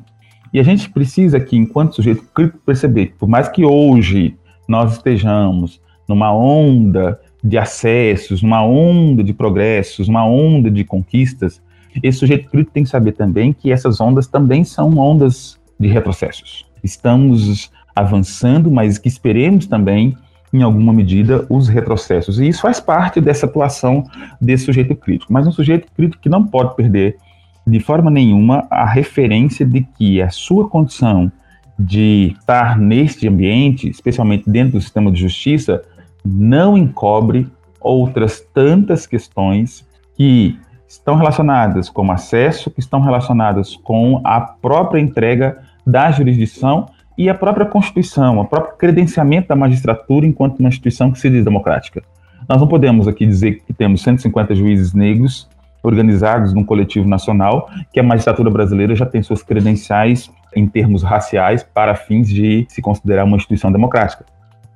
E a gente precisa aqui, enquanto sujeito crítico, perceber que, por mais que hoje nós estejamos numa onda de acessos, numa onda de progressos, uma onda de conquistas, esse sujeito crítico tem que saber também que essas ondas também são ondas de retrocessos. Estamos avançando, mas que esperemos também, em alguma medida, os retrocessos. E isso faz parte dessa atuação desse sujeito crítico. Mas um sujeito crítico que não pode perder de forma nenhuma a referência de que a sua condição de estar neste ambiente, especialmente dentro do sistema de justiça, não encobre outras tantas questões que estão relacionadas com acesso, que estão relacionadas com a própria entrega da jurisdição e a própria Constituição, o próprio credenciamento da magistratura enquanto uma instituição que se diz democrática. Nós não podemos aqui dizer que temos 150 juízes negros organizados num coletivo nacional, que a magistratura brasileira já tem suas credenciais em termos raciais para fins de se considerar uma instituição democrática.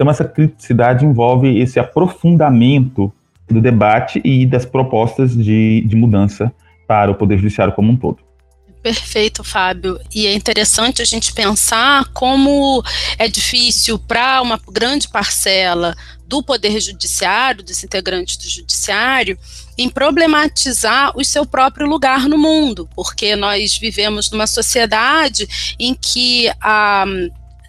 Então, essa criticidade envolve esse aprofundamento do debate e das propostas de, de mudança para o Poder Judiciário como um todo. Perfeito, Fábio. E é interessante a gente pensar como é difícil para uma grande parcela do Poder Judiciário, dos integrantes do Judiciário, em problematizar o seu próprio lugar no mundo, porque nós vivemos numa sociedade em que a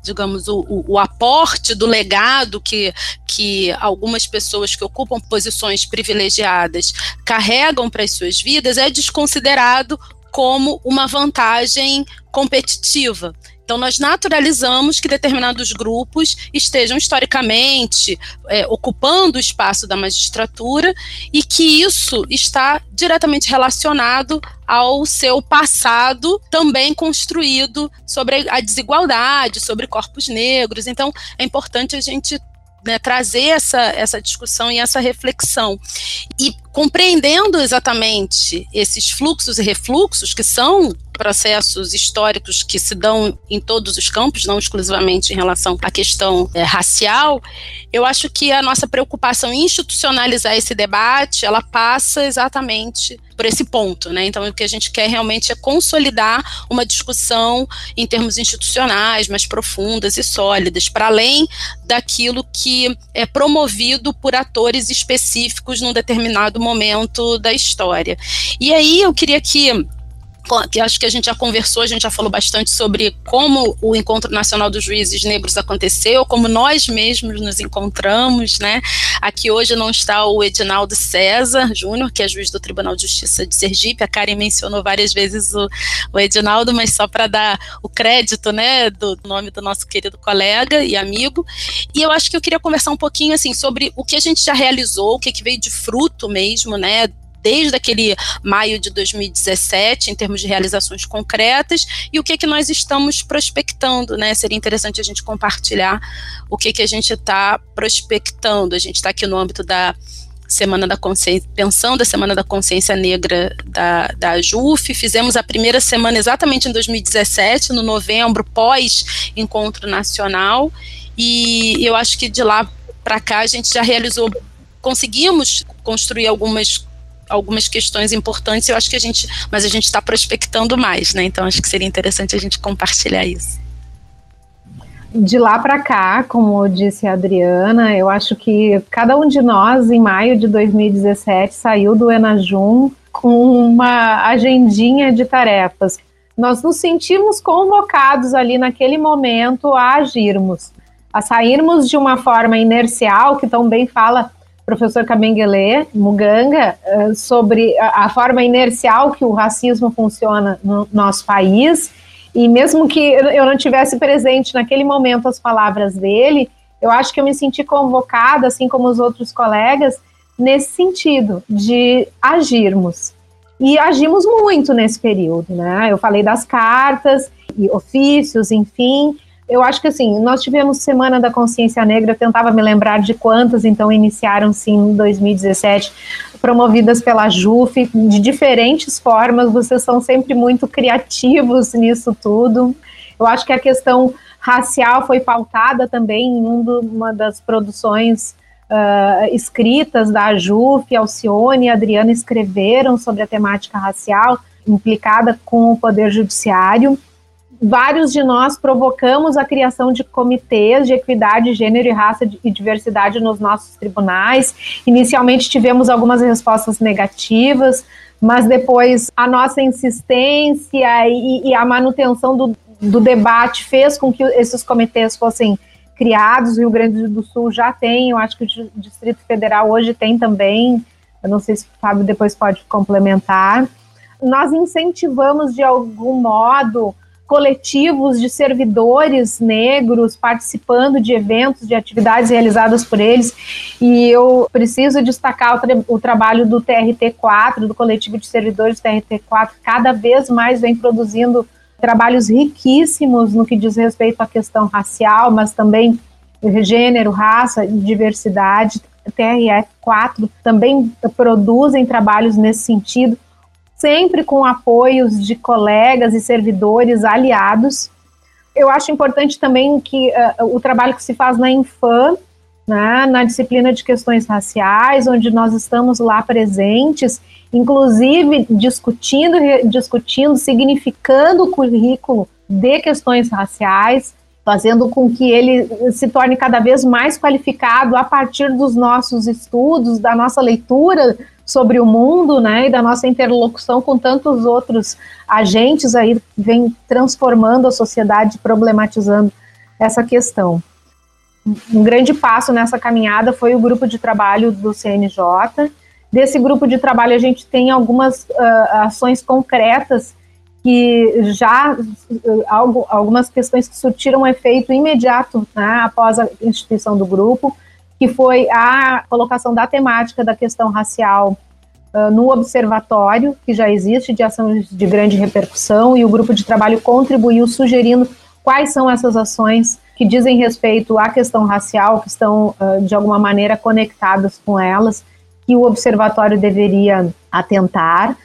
digamos, o, o, o, aporte do legado que, que algumas pessoas que ocupam posições privilegiadas carregam para as suas vidas é desconsiderado como uma vantagem competitiva. Então, nós naturalizamos que determinados grupos estejam historicamente é, ocupando o espaço da magistratura e que isso está diretamente relacionado ao seu passado também construído sobre a desigualdade, sobre corpos negros. Então, é importante a gente né, trazer essa, essa discussão e essa reflexão. E compreendendo exatamente esses fluxos e refluxos, que são processos históricos que se dão em todos os campos, não exclusivamente em relação à questão é, racial, eu acho que a nossa preocupação em institucionalizar esse debate, ela passa exatamente por esse ponto, né? Então, o que a gente quer realmente é consolidar uma discussão em termos institucionais mais profundas e sólidas, para além daquilo que é promovido por atores específicos num determinado momento da história. E aí eu queria que que acho que a gente já conversou, a gente já falou bastante sobre como o Encontro Nacional dos Juízes Negros aconteceu, como nós mesmos nos encontramos, né? Aqui hoje não está o Edinaldo César Júnior, que é juiz do Tribunal de Justiça de Sergipe. A Karen mencionou várias vezes o, o Edinaldo, mas só para dar o crédito, né, do nome do nosso querido colega e amigo. E eu acho que eu queria conversar um pouquinho assim sobre o que a gente já realizou, o que, que veio de fruto mesmo, né, desde aquele maio de 2017, em termos de realizações concretas, e o que, que nós estamos prospectando, né? Seria interessante a gente compartilhar o que, que a gente está prospectando. A gente está aqui no âmbito da Semana da Consciência, pensando a Semana da Consciência Negra da, da JUF, fizemos a primeira semana exatamente em 2017, no novembro, pós-encontro nacional, e eu acho que de lá para cá a gente já realizou, conseguimos construir algumas algumas questões importantes, eu acho que a gente, mas a gente está prospectando mais, né? Então acho que seria interessante a gente compartilhar isso. De lá para cá, como disse a Adriana, eu acho que cada um de nós, em maio de 2017, saiu do Enajum com uma agendinha de tarefas. Nós nos sentimos convocados ali naquele momento a agirmos, a sairmos de uma forma inercial, que também fala professor Kabengele Muganga eh, sobre a, forma inercial que o racismo funciona no nosso país. E mesmo que eu não tivesse presente naquele momento as palavras dele, eu acho que eu me senti convocada, assim como os outros colegas, nesse sentido de agirmos. E agimos muito nesse período, né? Eu falei das cartas e ofícios, enfim, eu acho que assim, nós tivemos Semana da Consciência Negra, eu tentava me lembrar de quantas então iniciaram sim em 2017, promovidas pela JUF, de diferentes formas, vocês são sempre muito criativos nisso tudo. Eu acho que a questão racial foi pautada também em uma das produções uh, escritas da JUF, Alcione e Adriana escreveram sobre a temática racial implicada com o Poder Judiciário vários de nós provocamos a criação de comitês de equidade, gênero e raça e diversidade nos nossos tribunais. Inicialmente tivemos algumas respostas negativas, mas depois a nossa insistência e, e a manutenção do, do debate fez com que esses comitês fossem criados. O Rio Grande do Sul já tem, eu acho que o Distrito Federal hoje tem também. Eu não sei se o Fábio depois pode complementar. Nós incentivamos de algum modo coletivos de servidores negros participando de eventos, de atividades realizadas por eles. E eu preciso destacar o, tra o trabalho do TRT4, do coletivo de servidores do TRT4, cada vez mais vem produzindo trabalhos riquíssimos no que diz respeito à questão racial, mas também gênero, raça, diversidade. TRF4 também produzem trabalhos nesse sentido sempre com apoios de colegas e servidores aliados. Eu acho importante também que uh, o trabalho que se faz na Infam, né, na disciplina de questões raciais, onde nós estamos lá presentes, inclusive discutindo, discutindo, significando o currículo de questões raciais, fazendo com que ele se torne cada vez mais qualificado a partir dos nossos estudos, da nossa leitura sobre o mundo, né, e da nossa interlocução com tantos outros agentes aí vem transformando a sociedade, problematizando essa questão. Um grande passo nessa caminhada foi o grupo de trabalho do CNJ. Desse grupo de trabalho a gente tem algumas uh, ações concretas que já algumas questões que surtiram efeito imediato né, após a instituição do grupo que foi a colocação da temática da questão racial uh, no observatório, que já existe, de ações de grande repercussão, e o grupo de trabalho contribuiu sugerindo quais são essas ações que dizem respeito à questão racial, que estão, uh, de alguma maneira, conectadas com elas, que o observatório deveria atentar.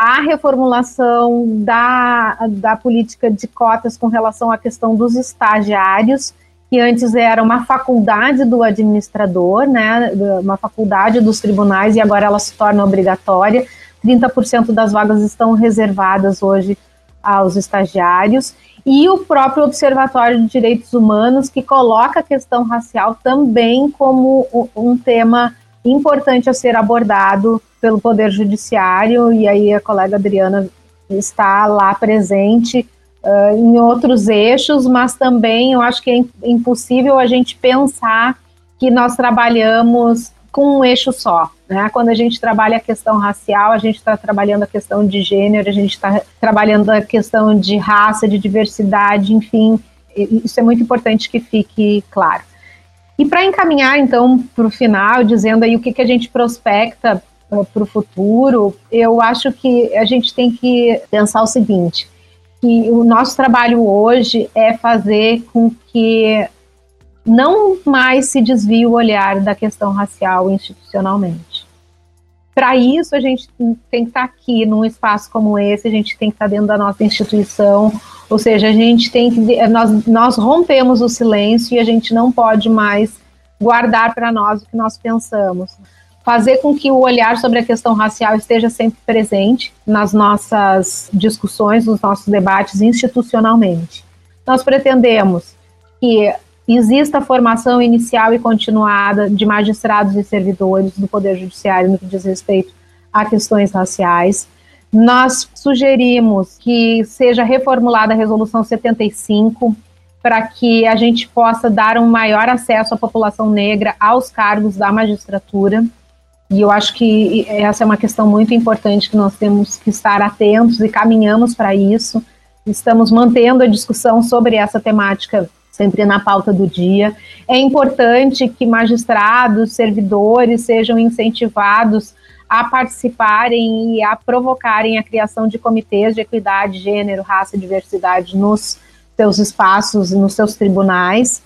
A reformulação da, da política de cotas com relação à questão dos estagiários, que antes era uma faculdade do administrador, né, uma faculdade dos tribunais, e agora ela se torna obrigatória. 30% das vagas estão reservadas hoje aos estagiários. E o próprio Observatório de Direitos Humanos, que coloca a questão racial também como um tema importante a ser abordado pelo Poder Judiciário, e aí a colega Adriana está lá presente uh, em outros eixos, mas também eu acho que é impossível a gente pensar que nós trabalhamos com um eixo só. Né? Quando a gente trabalha a questão racial, a gente está trabalhando a questão de gênero, a gente está trabalhando a questão de raça, de diversidade, enfim, isso é muito importante que fique claro. E para encaminhar, então, para o final, dizendo aí o que, que a gente prospecta uh, para o futuro, eu acho que a gente tem que pensar o seguinte, que o nosso trabalho hoje é fazer com que não mais se desvie o olhar da questão racial institucionalmente. Para isso, a gente tem que estar tá aqui num espaço como esse, a gente tem que estar tá dentro da nossa instituição, ou seja, a gente tem que. Nós, nós rompemos o silêncio e a gente não pode mais guardar para nós o que nós pensamos. Fazer com que o olhar sobre a questão racial esteja sempre presente nas nossas discussões, nos nossos debates institucionalmente. Nós pretendemos que exista formação inicial e continuada de magistrados e servidores do Poder Judiciário no que diz respeito a questões raciais. Nós sugerimos que seja reformulada a Resolução 75 para que a gente possa dar um maior acesso à população negra aos cargos da magistratura. E eu acho que essa é uma questão muito importante que nós temos que estar atentos e caminhamos para isso. Estamos mantendo a discussão sobre essa temática sempre na pauta do dia. É importante que magistrados, servidores sejam incentivados a participarem e a provocarem a criação de comitês de equidade, gênero, raça e diversidade nos seus espaços, nos seus tribunais.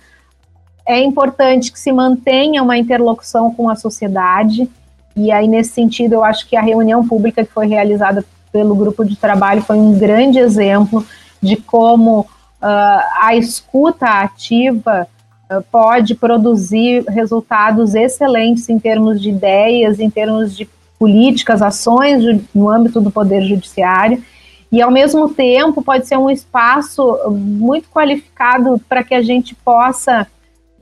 É importante que se mantenha uma interlocução com a sociedade, e aí, nesse sentido, eu acho que a reunião pública que foi realizada pelo grupo de trabalho foi um grande exemplo de como uh, a escuta ativa uh, pode produzir resultados excelentes em termos de ideias, em termos de políticas, ações no âmbito do Poder Judiciário, e ao mesmo tempo pode ser um espaço muito qualificado para que a gente possa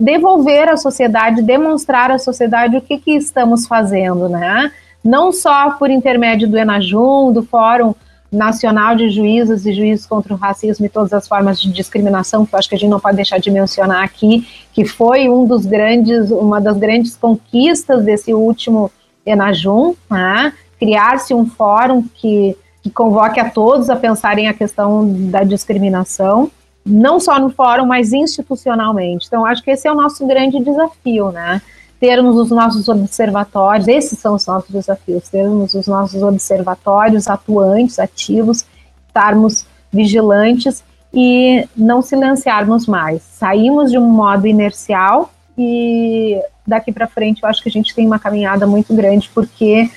devolver à sociedade, demonstrar à sociedade o que, que estamos fazendo, né? Não só por intermédio do Enajum, do Fórum Nacional de Juízes e Juízes contra o Racismo e todas as formas de discriminação, que eu acho que a gente não pode deixar de mencionar aqui, que foi um dos grandes, uma das grandes conquistas desse último Enajum, né? criar-se um fórum que, que convoque a todos a pensarem a questão da discriminação, não só no fórum, mas institucionalmente. Então, acho que esse é o nosso grande desafio, né? termos os nossos observatórios, esses são os nossos desafios, termos os nossos observatórios atuantes, ativos, estarmos vigilantes e não silenciarmos mais. Saímos de um modo inercial e daqui para frente eu acho que a gente tem uma caminhada muito grande, porque,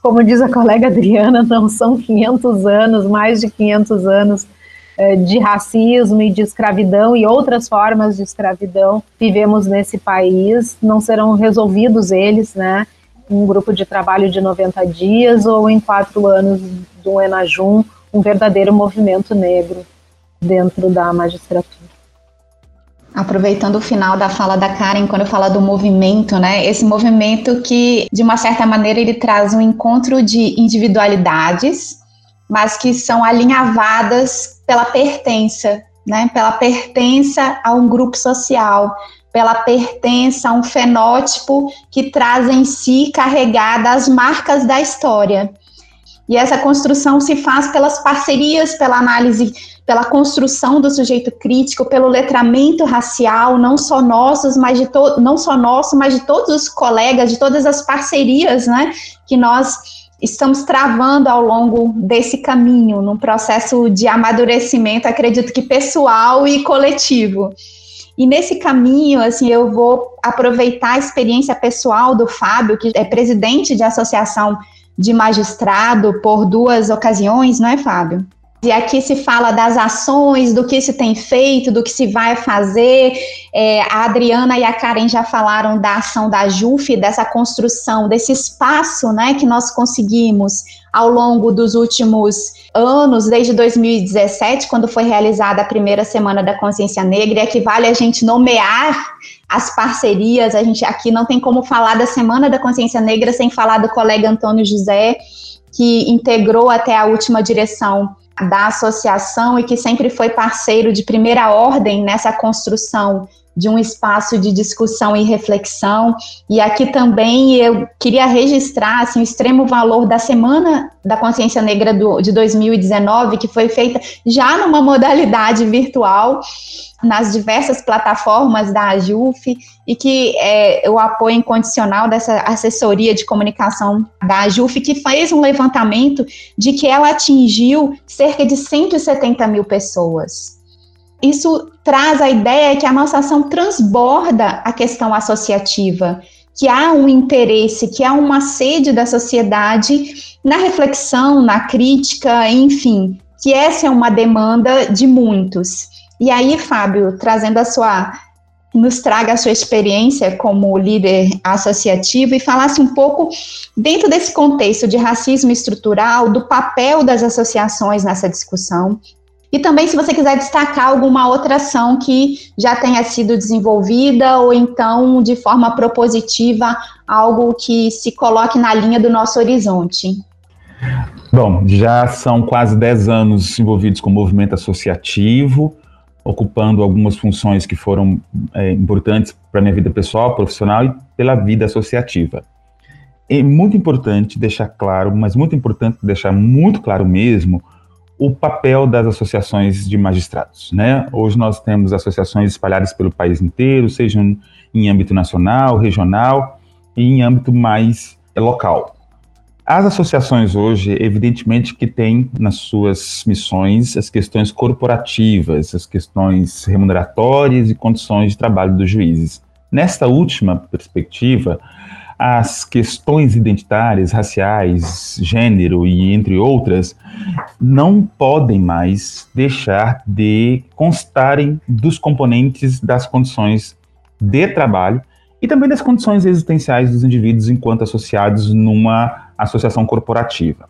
como diz a colega Adriana, não são 500 anos, mais de 500 anos de racismo e de escravidão e outras formas de escravidão vivemos nesse país, não serão resolvidos eles, né? Um grupo de trabalho de 90 dias ou em quatro anos do Enajum, um verdadeiro movimento negro dentro da magistratura. Aproveitando o final da fala da Karen, quando fala do movimento, né? Esse movimento que, de uma certa maneira, ele traz um encontro de individualidades, mas que são alinhavadas pela pertença, né? Pela pertença a um grupo social, pela pertença a um fenótipo que traz em si carregadas as marcas da história. E essa construção se faz pelas parcerias, pela análise, pela construção do sujeito crítico, pelo letramento racial, não só nossos, mas de não só nosso, mas de todos os colegas, de todas as parcerias, né, que nós estamos travando ao longo desse caminho, num processo de amadurecimento, acredito que pessoal e coletivo. E nesse caminho, assim, eu vou aproveitar a experiência pessoal do Fábio, que é presidente de associação de magistrado por duas ocasiões, não é, Fábio? E aqui se fala das ações, do que se tem feito, do que se vai fazer. É, a Adriana e a Karen já falaram da ação da JUF, dessa construção, desse espaço né, que nós conseguimos ao longo dos últimos anos, desde 2017, quando foi realizada a primeira Semana da Consciência Negra, e aqui vale a gente nomear as parcerias. A gente aqui não tem como falar da Semana da Consciência Negra sem falar do colega Antônio José que integrou até a última direção da associação e que sempre foi parceiro de primeira ordem nessa construção de um espaço de discussão e reflexão. E aqui também eu queria registrar assim, o extremo valor da Semana da Consciência Negra do, de 2019, que foi feita já numa modalidade virtual, nas diversas plataformas da AJUF, e que é o apoio incondicional dessa assessoria de comunicação da AJUF, que fez um levantamento de que ela atingiu cerca de 170 mil pessoas isso traz a ideia que a nossa ação transborda a questão associativa, que há um interesse, que há uma sede da sociedade na reflexão, na crítica, enfim, que essa é uma demanda de muitos. E aí, Fábio, trazendo a sua nos traga a sua experiência como líder associativo e falasse um pouco, dentro desse contexto de racismo estrutural, do papel das associações nessa discussão, e também, se você quiser destacar alguma outra ação que já tenha sido desenvolvida, ou então, de forma propositiva, algo que se coloque na linha do nosso horizonte. Bom, já são quase 10 anos envolvidos com o movimento associativo, ocupando algumas funções que foram é, importantes para minha vida pessoal, profissional e pela vida associativa. É muito importante deixar claro, mas muito importante deixar muito claro mesmo, o papel das associações de magistrados. Né? Hoje nós temos associações espalhadas pelo país inteiro, sejam em âmbito nacional, regional e em âmbito mais local. As associações hoje, evidentemente, que têm nas suas missões as questões corporativas, as questões remuneratórias e condições de trabalho dos juízes. Nesta última perspectiva, as questões identitárias, raciais, gênero e entre outras, não podem mais deixar de constarem dos componentes das condições de trabalho e também das condições existenciais dos indivíduos enquanto associados numa associação corporativa.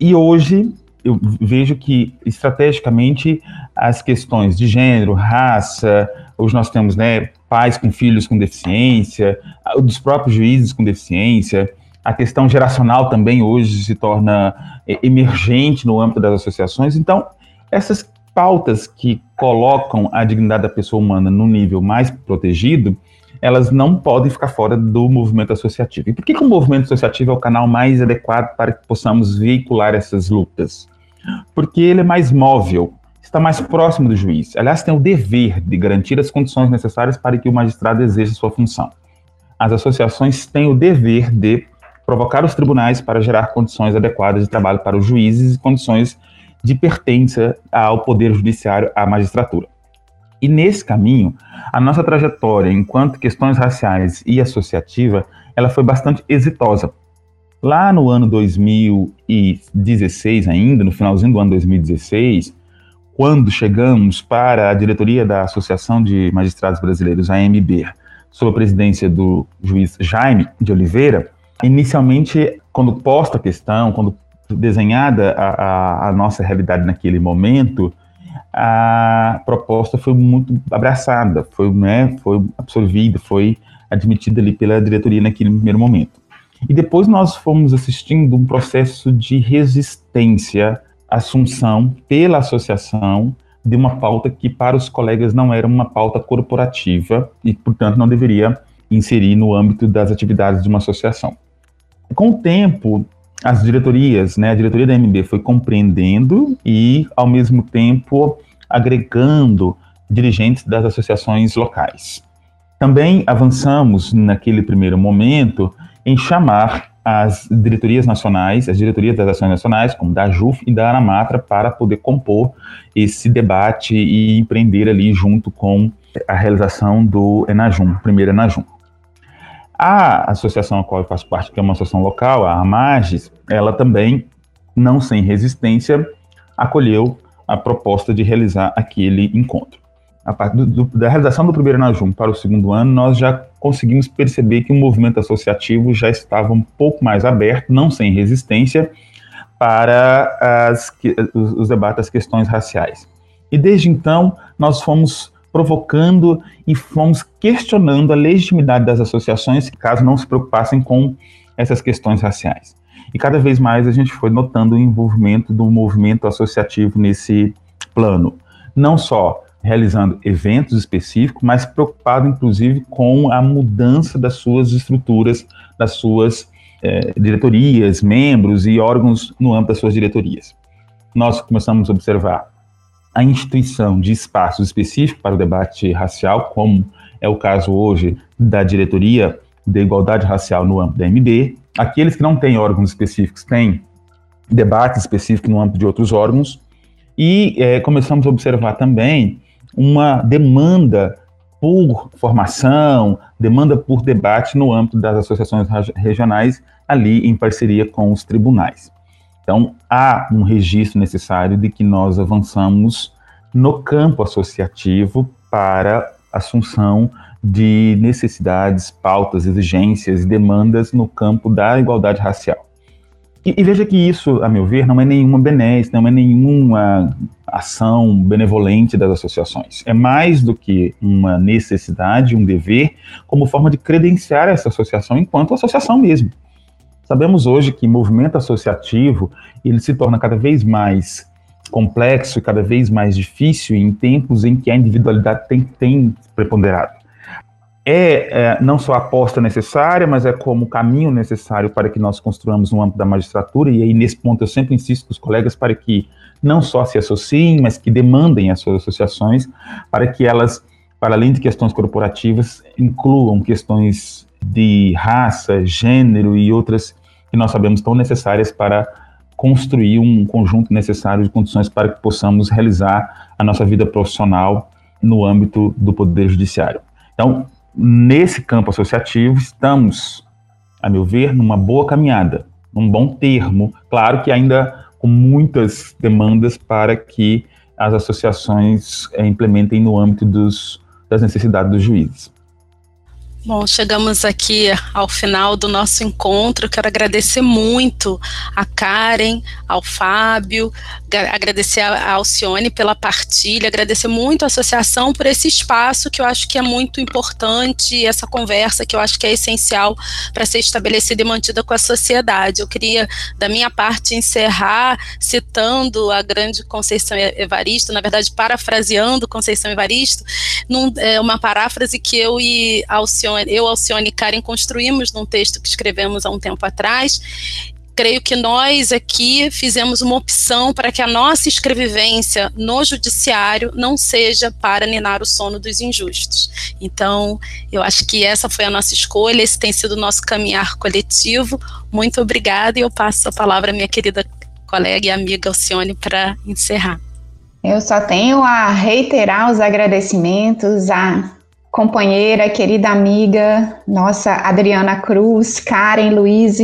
E hoje eu vejo que estrategicamente as questões de gênero, raça, hoje nós temos né, pais com filhos com deficiência, dos próprios juízes com deficiência, a questão geracional também hoje se torna é, emergente no âmbito das associações. Então, essas pautas que colocam a dignidade da pessoa humana no nível mais protegido, elas não podem ficar fora do movimento associativo. E por que, que o movimento associativo é o canal mais adequado para que possamos veicular essas lutas? Porque ele é mais móvel, está mais próximo do juiz. Aliás, tem o dever de garantir as condições necessárias para que o magistrado exerça sua função. As associações têm o dever de provocar os tribunais para gerar condições adequadas de trabalho para os juízes e condições de pertença ao poder judiciário, à magistratura. E nesse caminho, a nossa trajetória enquanto questões raciais e associativa, ela foi bastante exitosa. Lá no ano 2016 ainda, no finalzinho do ano 2016, quando chegamos para a diretoria da Associação de Magistrados Brasileiros, AMB, sob a presidência do juiz Jaime de Oliveira, inicialmente, quando posta a questão, quando desenhada a, a, a nossa realidade naquele momento, a proposta foi muito abraçada, foi, né, foi absorvida, foi admitida ali pela diretoria naquele primeiro momento. E depois nós fomos assistindo um processo de resistência assunção pela associação de uma pauta que para os colegas não era uma pauta corporativa e, portanto, não deveria inserir no âmbito das atividades de uma associação. Com o tempo, as diretorias, né, a diretoria da MB foi compreendendo e, ao mesmo tempo, agregando dirigentes das associações locais. Também avançamos, naquele primeiro momento, em chamar as diretorias nacionais, as diretorias das ações nacionais, como da JUF e da Anamatra, para poder compor esse debate e empreender ali junto com a realização do Enajum, primeiro Enajum. A associação a qual eu faço parte, que é uma associação local, a AMAGES, ela também, não sem resistência, acolheu a proposta de realizar aquele encontro a partir do, do, da realização do primeiro Najum para o segundo ano, nós já conseguimos perceber que o movimento associativo já estava um pouco mais aberto, não sem resistência, para as, os, os debates das questões raciais. E desde então, nós fomos provocando e fomos questionando a legitimidade das associações, caso não se preocupassem com essas questões raciais. E cada vez mais a gente foi notando o envolvimento do movimento associativo nesse plano. Não só realizando eventos específicos, mas preocupado inclusive com a mudança das suas estruturas, das suas eh, diretorias, membros e órgãos no âmbito das suas diretorias. Nós começamos a observar a instituição de espaços específicos para o debate racial, como é o caso hoje da diretoria de igualdade racial no âmbito da MD. Aqueles que não têm órgãos específicos têm debates específicos no âmbito de outros órgãos. E é, começamos a observar também uma demanda por formação, demanda por debate no âmbito das associações regionais, ali em parceria com os tribunais. Então, há um registro necessário de que nós avançamos no campo associativo para assunção de necessidades, pautas, exigências e demandas no campo da igualdade racial. E, e, veja que isso, a meu ver, não é nenhuma benesse, não é nenhuma ação benevolente das associações. É mais do que uma necessidade, um dever, como forma de credenciar essa associação enquanto associação mesmo. Sabemos hoje que movimento associativo ele se torna cada vez mais complexo e cada vez mais difícil em tempos em que a individualidade tem, tem preponderado. É, é, não só a aposta necessária, mas é como o caminho necessário para que nós construamos no âmbito da magistratura, e aí nesse ponto eu sempre insisto com os colegas para que não só se associem, mas que demandem as suas associações, para que elas, para além de questões corporativas, incluam questões de raça, gênero e outras que nós sabemos tão necessárias para construir um conjunto necessário de condições para que possamos realizar a nossa vida profissional no âmbito do Poder Judiciário. Então, nesse campo associativo, estamos, a meu ver, numa boa caminhada, num bom termo. Claro que ainda com muitas demandas para que as associações é, implementem no âmbito dos, das necessidades dos juízes. Bom, chegamos aqui ao final do nosso encontro. Quero agradecer muito a Karen, ao Fábio, agradecer a Alcione pela partilha, agradecer muito a associação por esse espaço que eu acho que é muito importante, essa conversa que eu acho que é essencial para ser estabelecida e mantida com a sociedade. Eu queria, da minha parte, encerrar citando a grande Conceição Evaristo, na verdade, parafraseando Conceição Evaristo, num, é uma paráfrase que eu e Alcione eu, Alcione e Karen construímos num texto que escrevemos há um tempo atrás. Creio que nós aqui fizemos uma opção para que a nossa escrevivência no judiciário não seja para ninar o sono dos injustos. Então, eu acho que essa foi a nossa escolha, esse tem sido o nosso caminhar coletivo. Muito obrigada e eu passo a palavra à minha querida colega e amiga Alcione para encerrar. Eu só tenho a reiterar os agradecimentos a companheira, querida amiga, nossa Adriana Cruz, Karen, Luiz,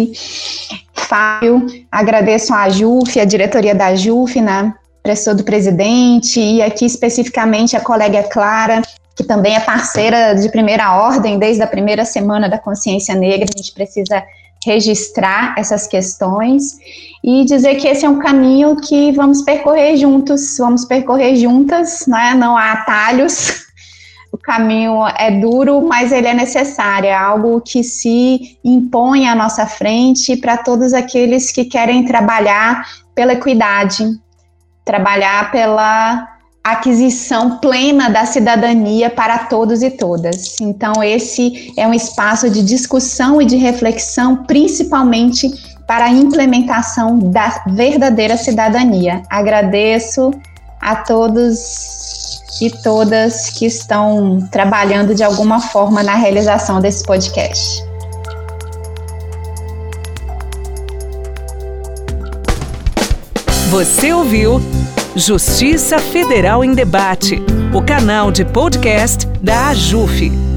Fábio. Agradeço a JUF, a diretoria da JUF, né, professor do presidente, e aqui especificamente a colega Clara, que também é parceira de primeira ordem desde a primeira semana da consciência negra. A gente precisa registrar essas questões e dizer que esse é um caminho que vamos percorrer juntos, vamos percorrer juntas, né? não há atalhos, o caminho é duro, mas ele é necessário, é algo que se impõe à nossa frente para todos aqueles que querem trabalhar pela equidade, trabalhar pela aquisição plena da cidadania para todos e todas. Então, esse é um espaço de discussão e de reflexão, principalmente para a implementação da verdadeira cidadania. Agradeço a todos e todas que estão trabalhando de alguma forma na realização desse podcast. Você ouviu Justiça Federal em Debate, o canal de podcast da AJUF.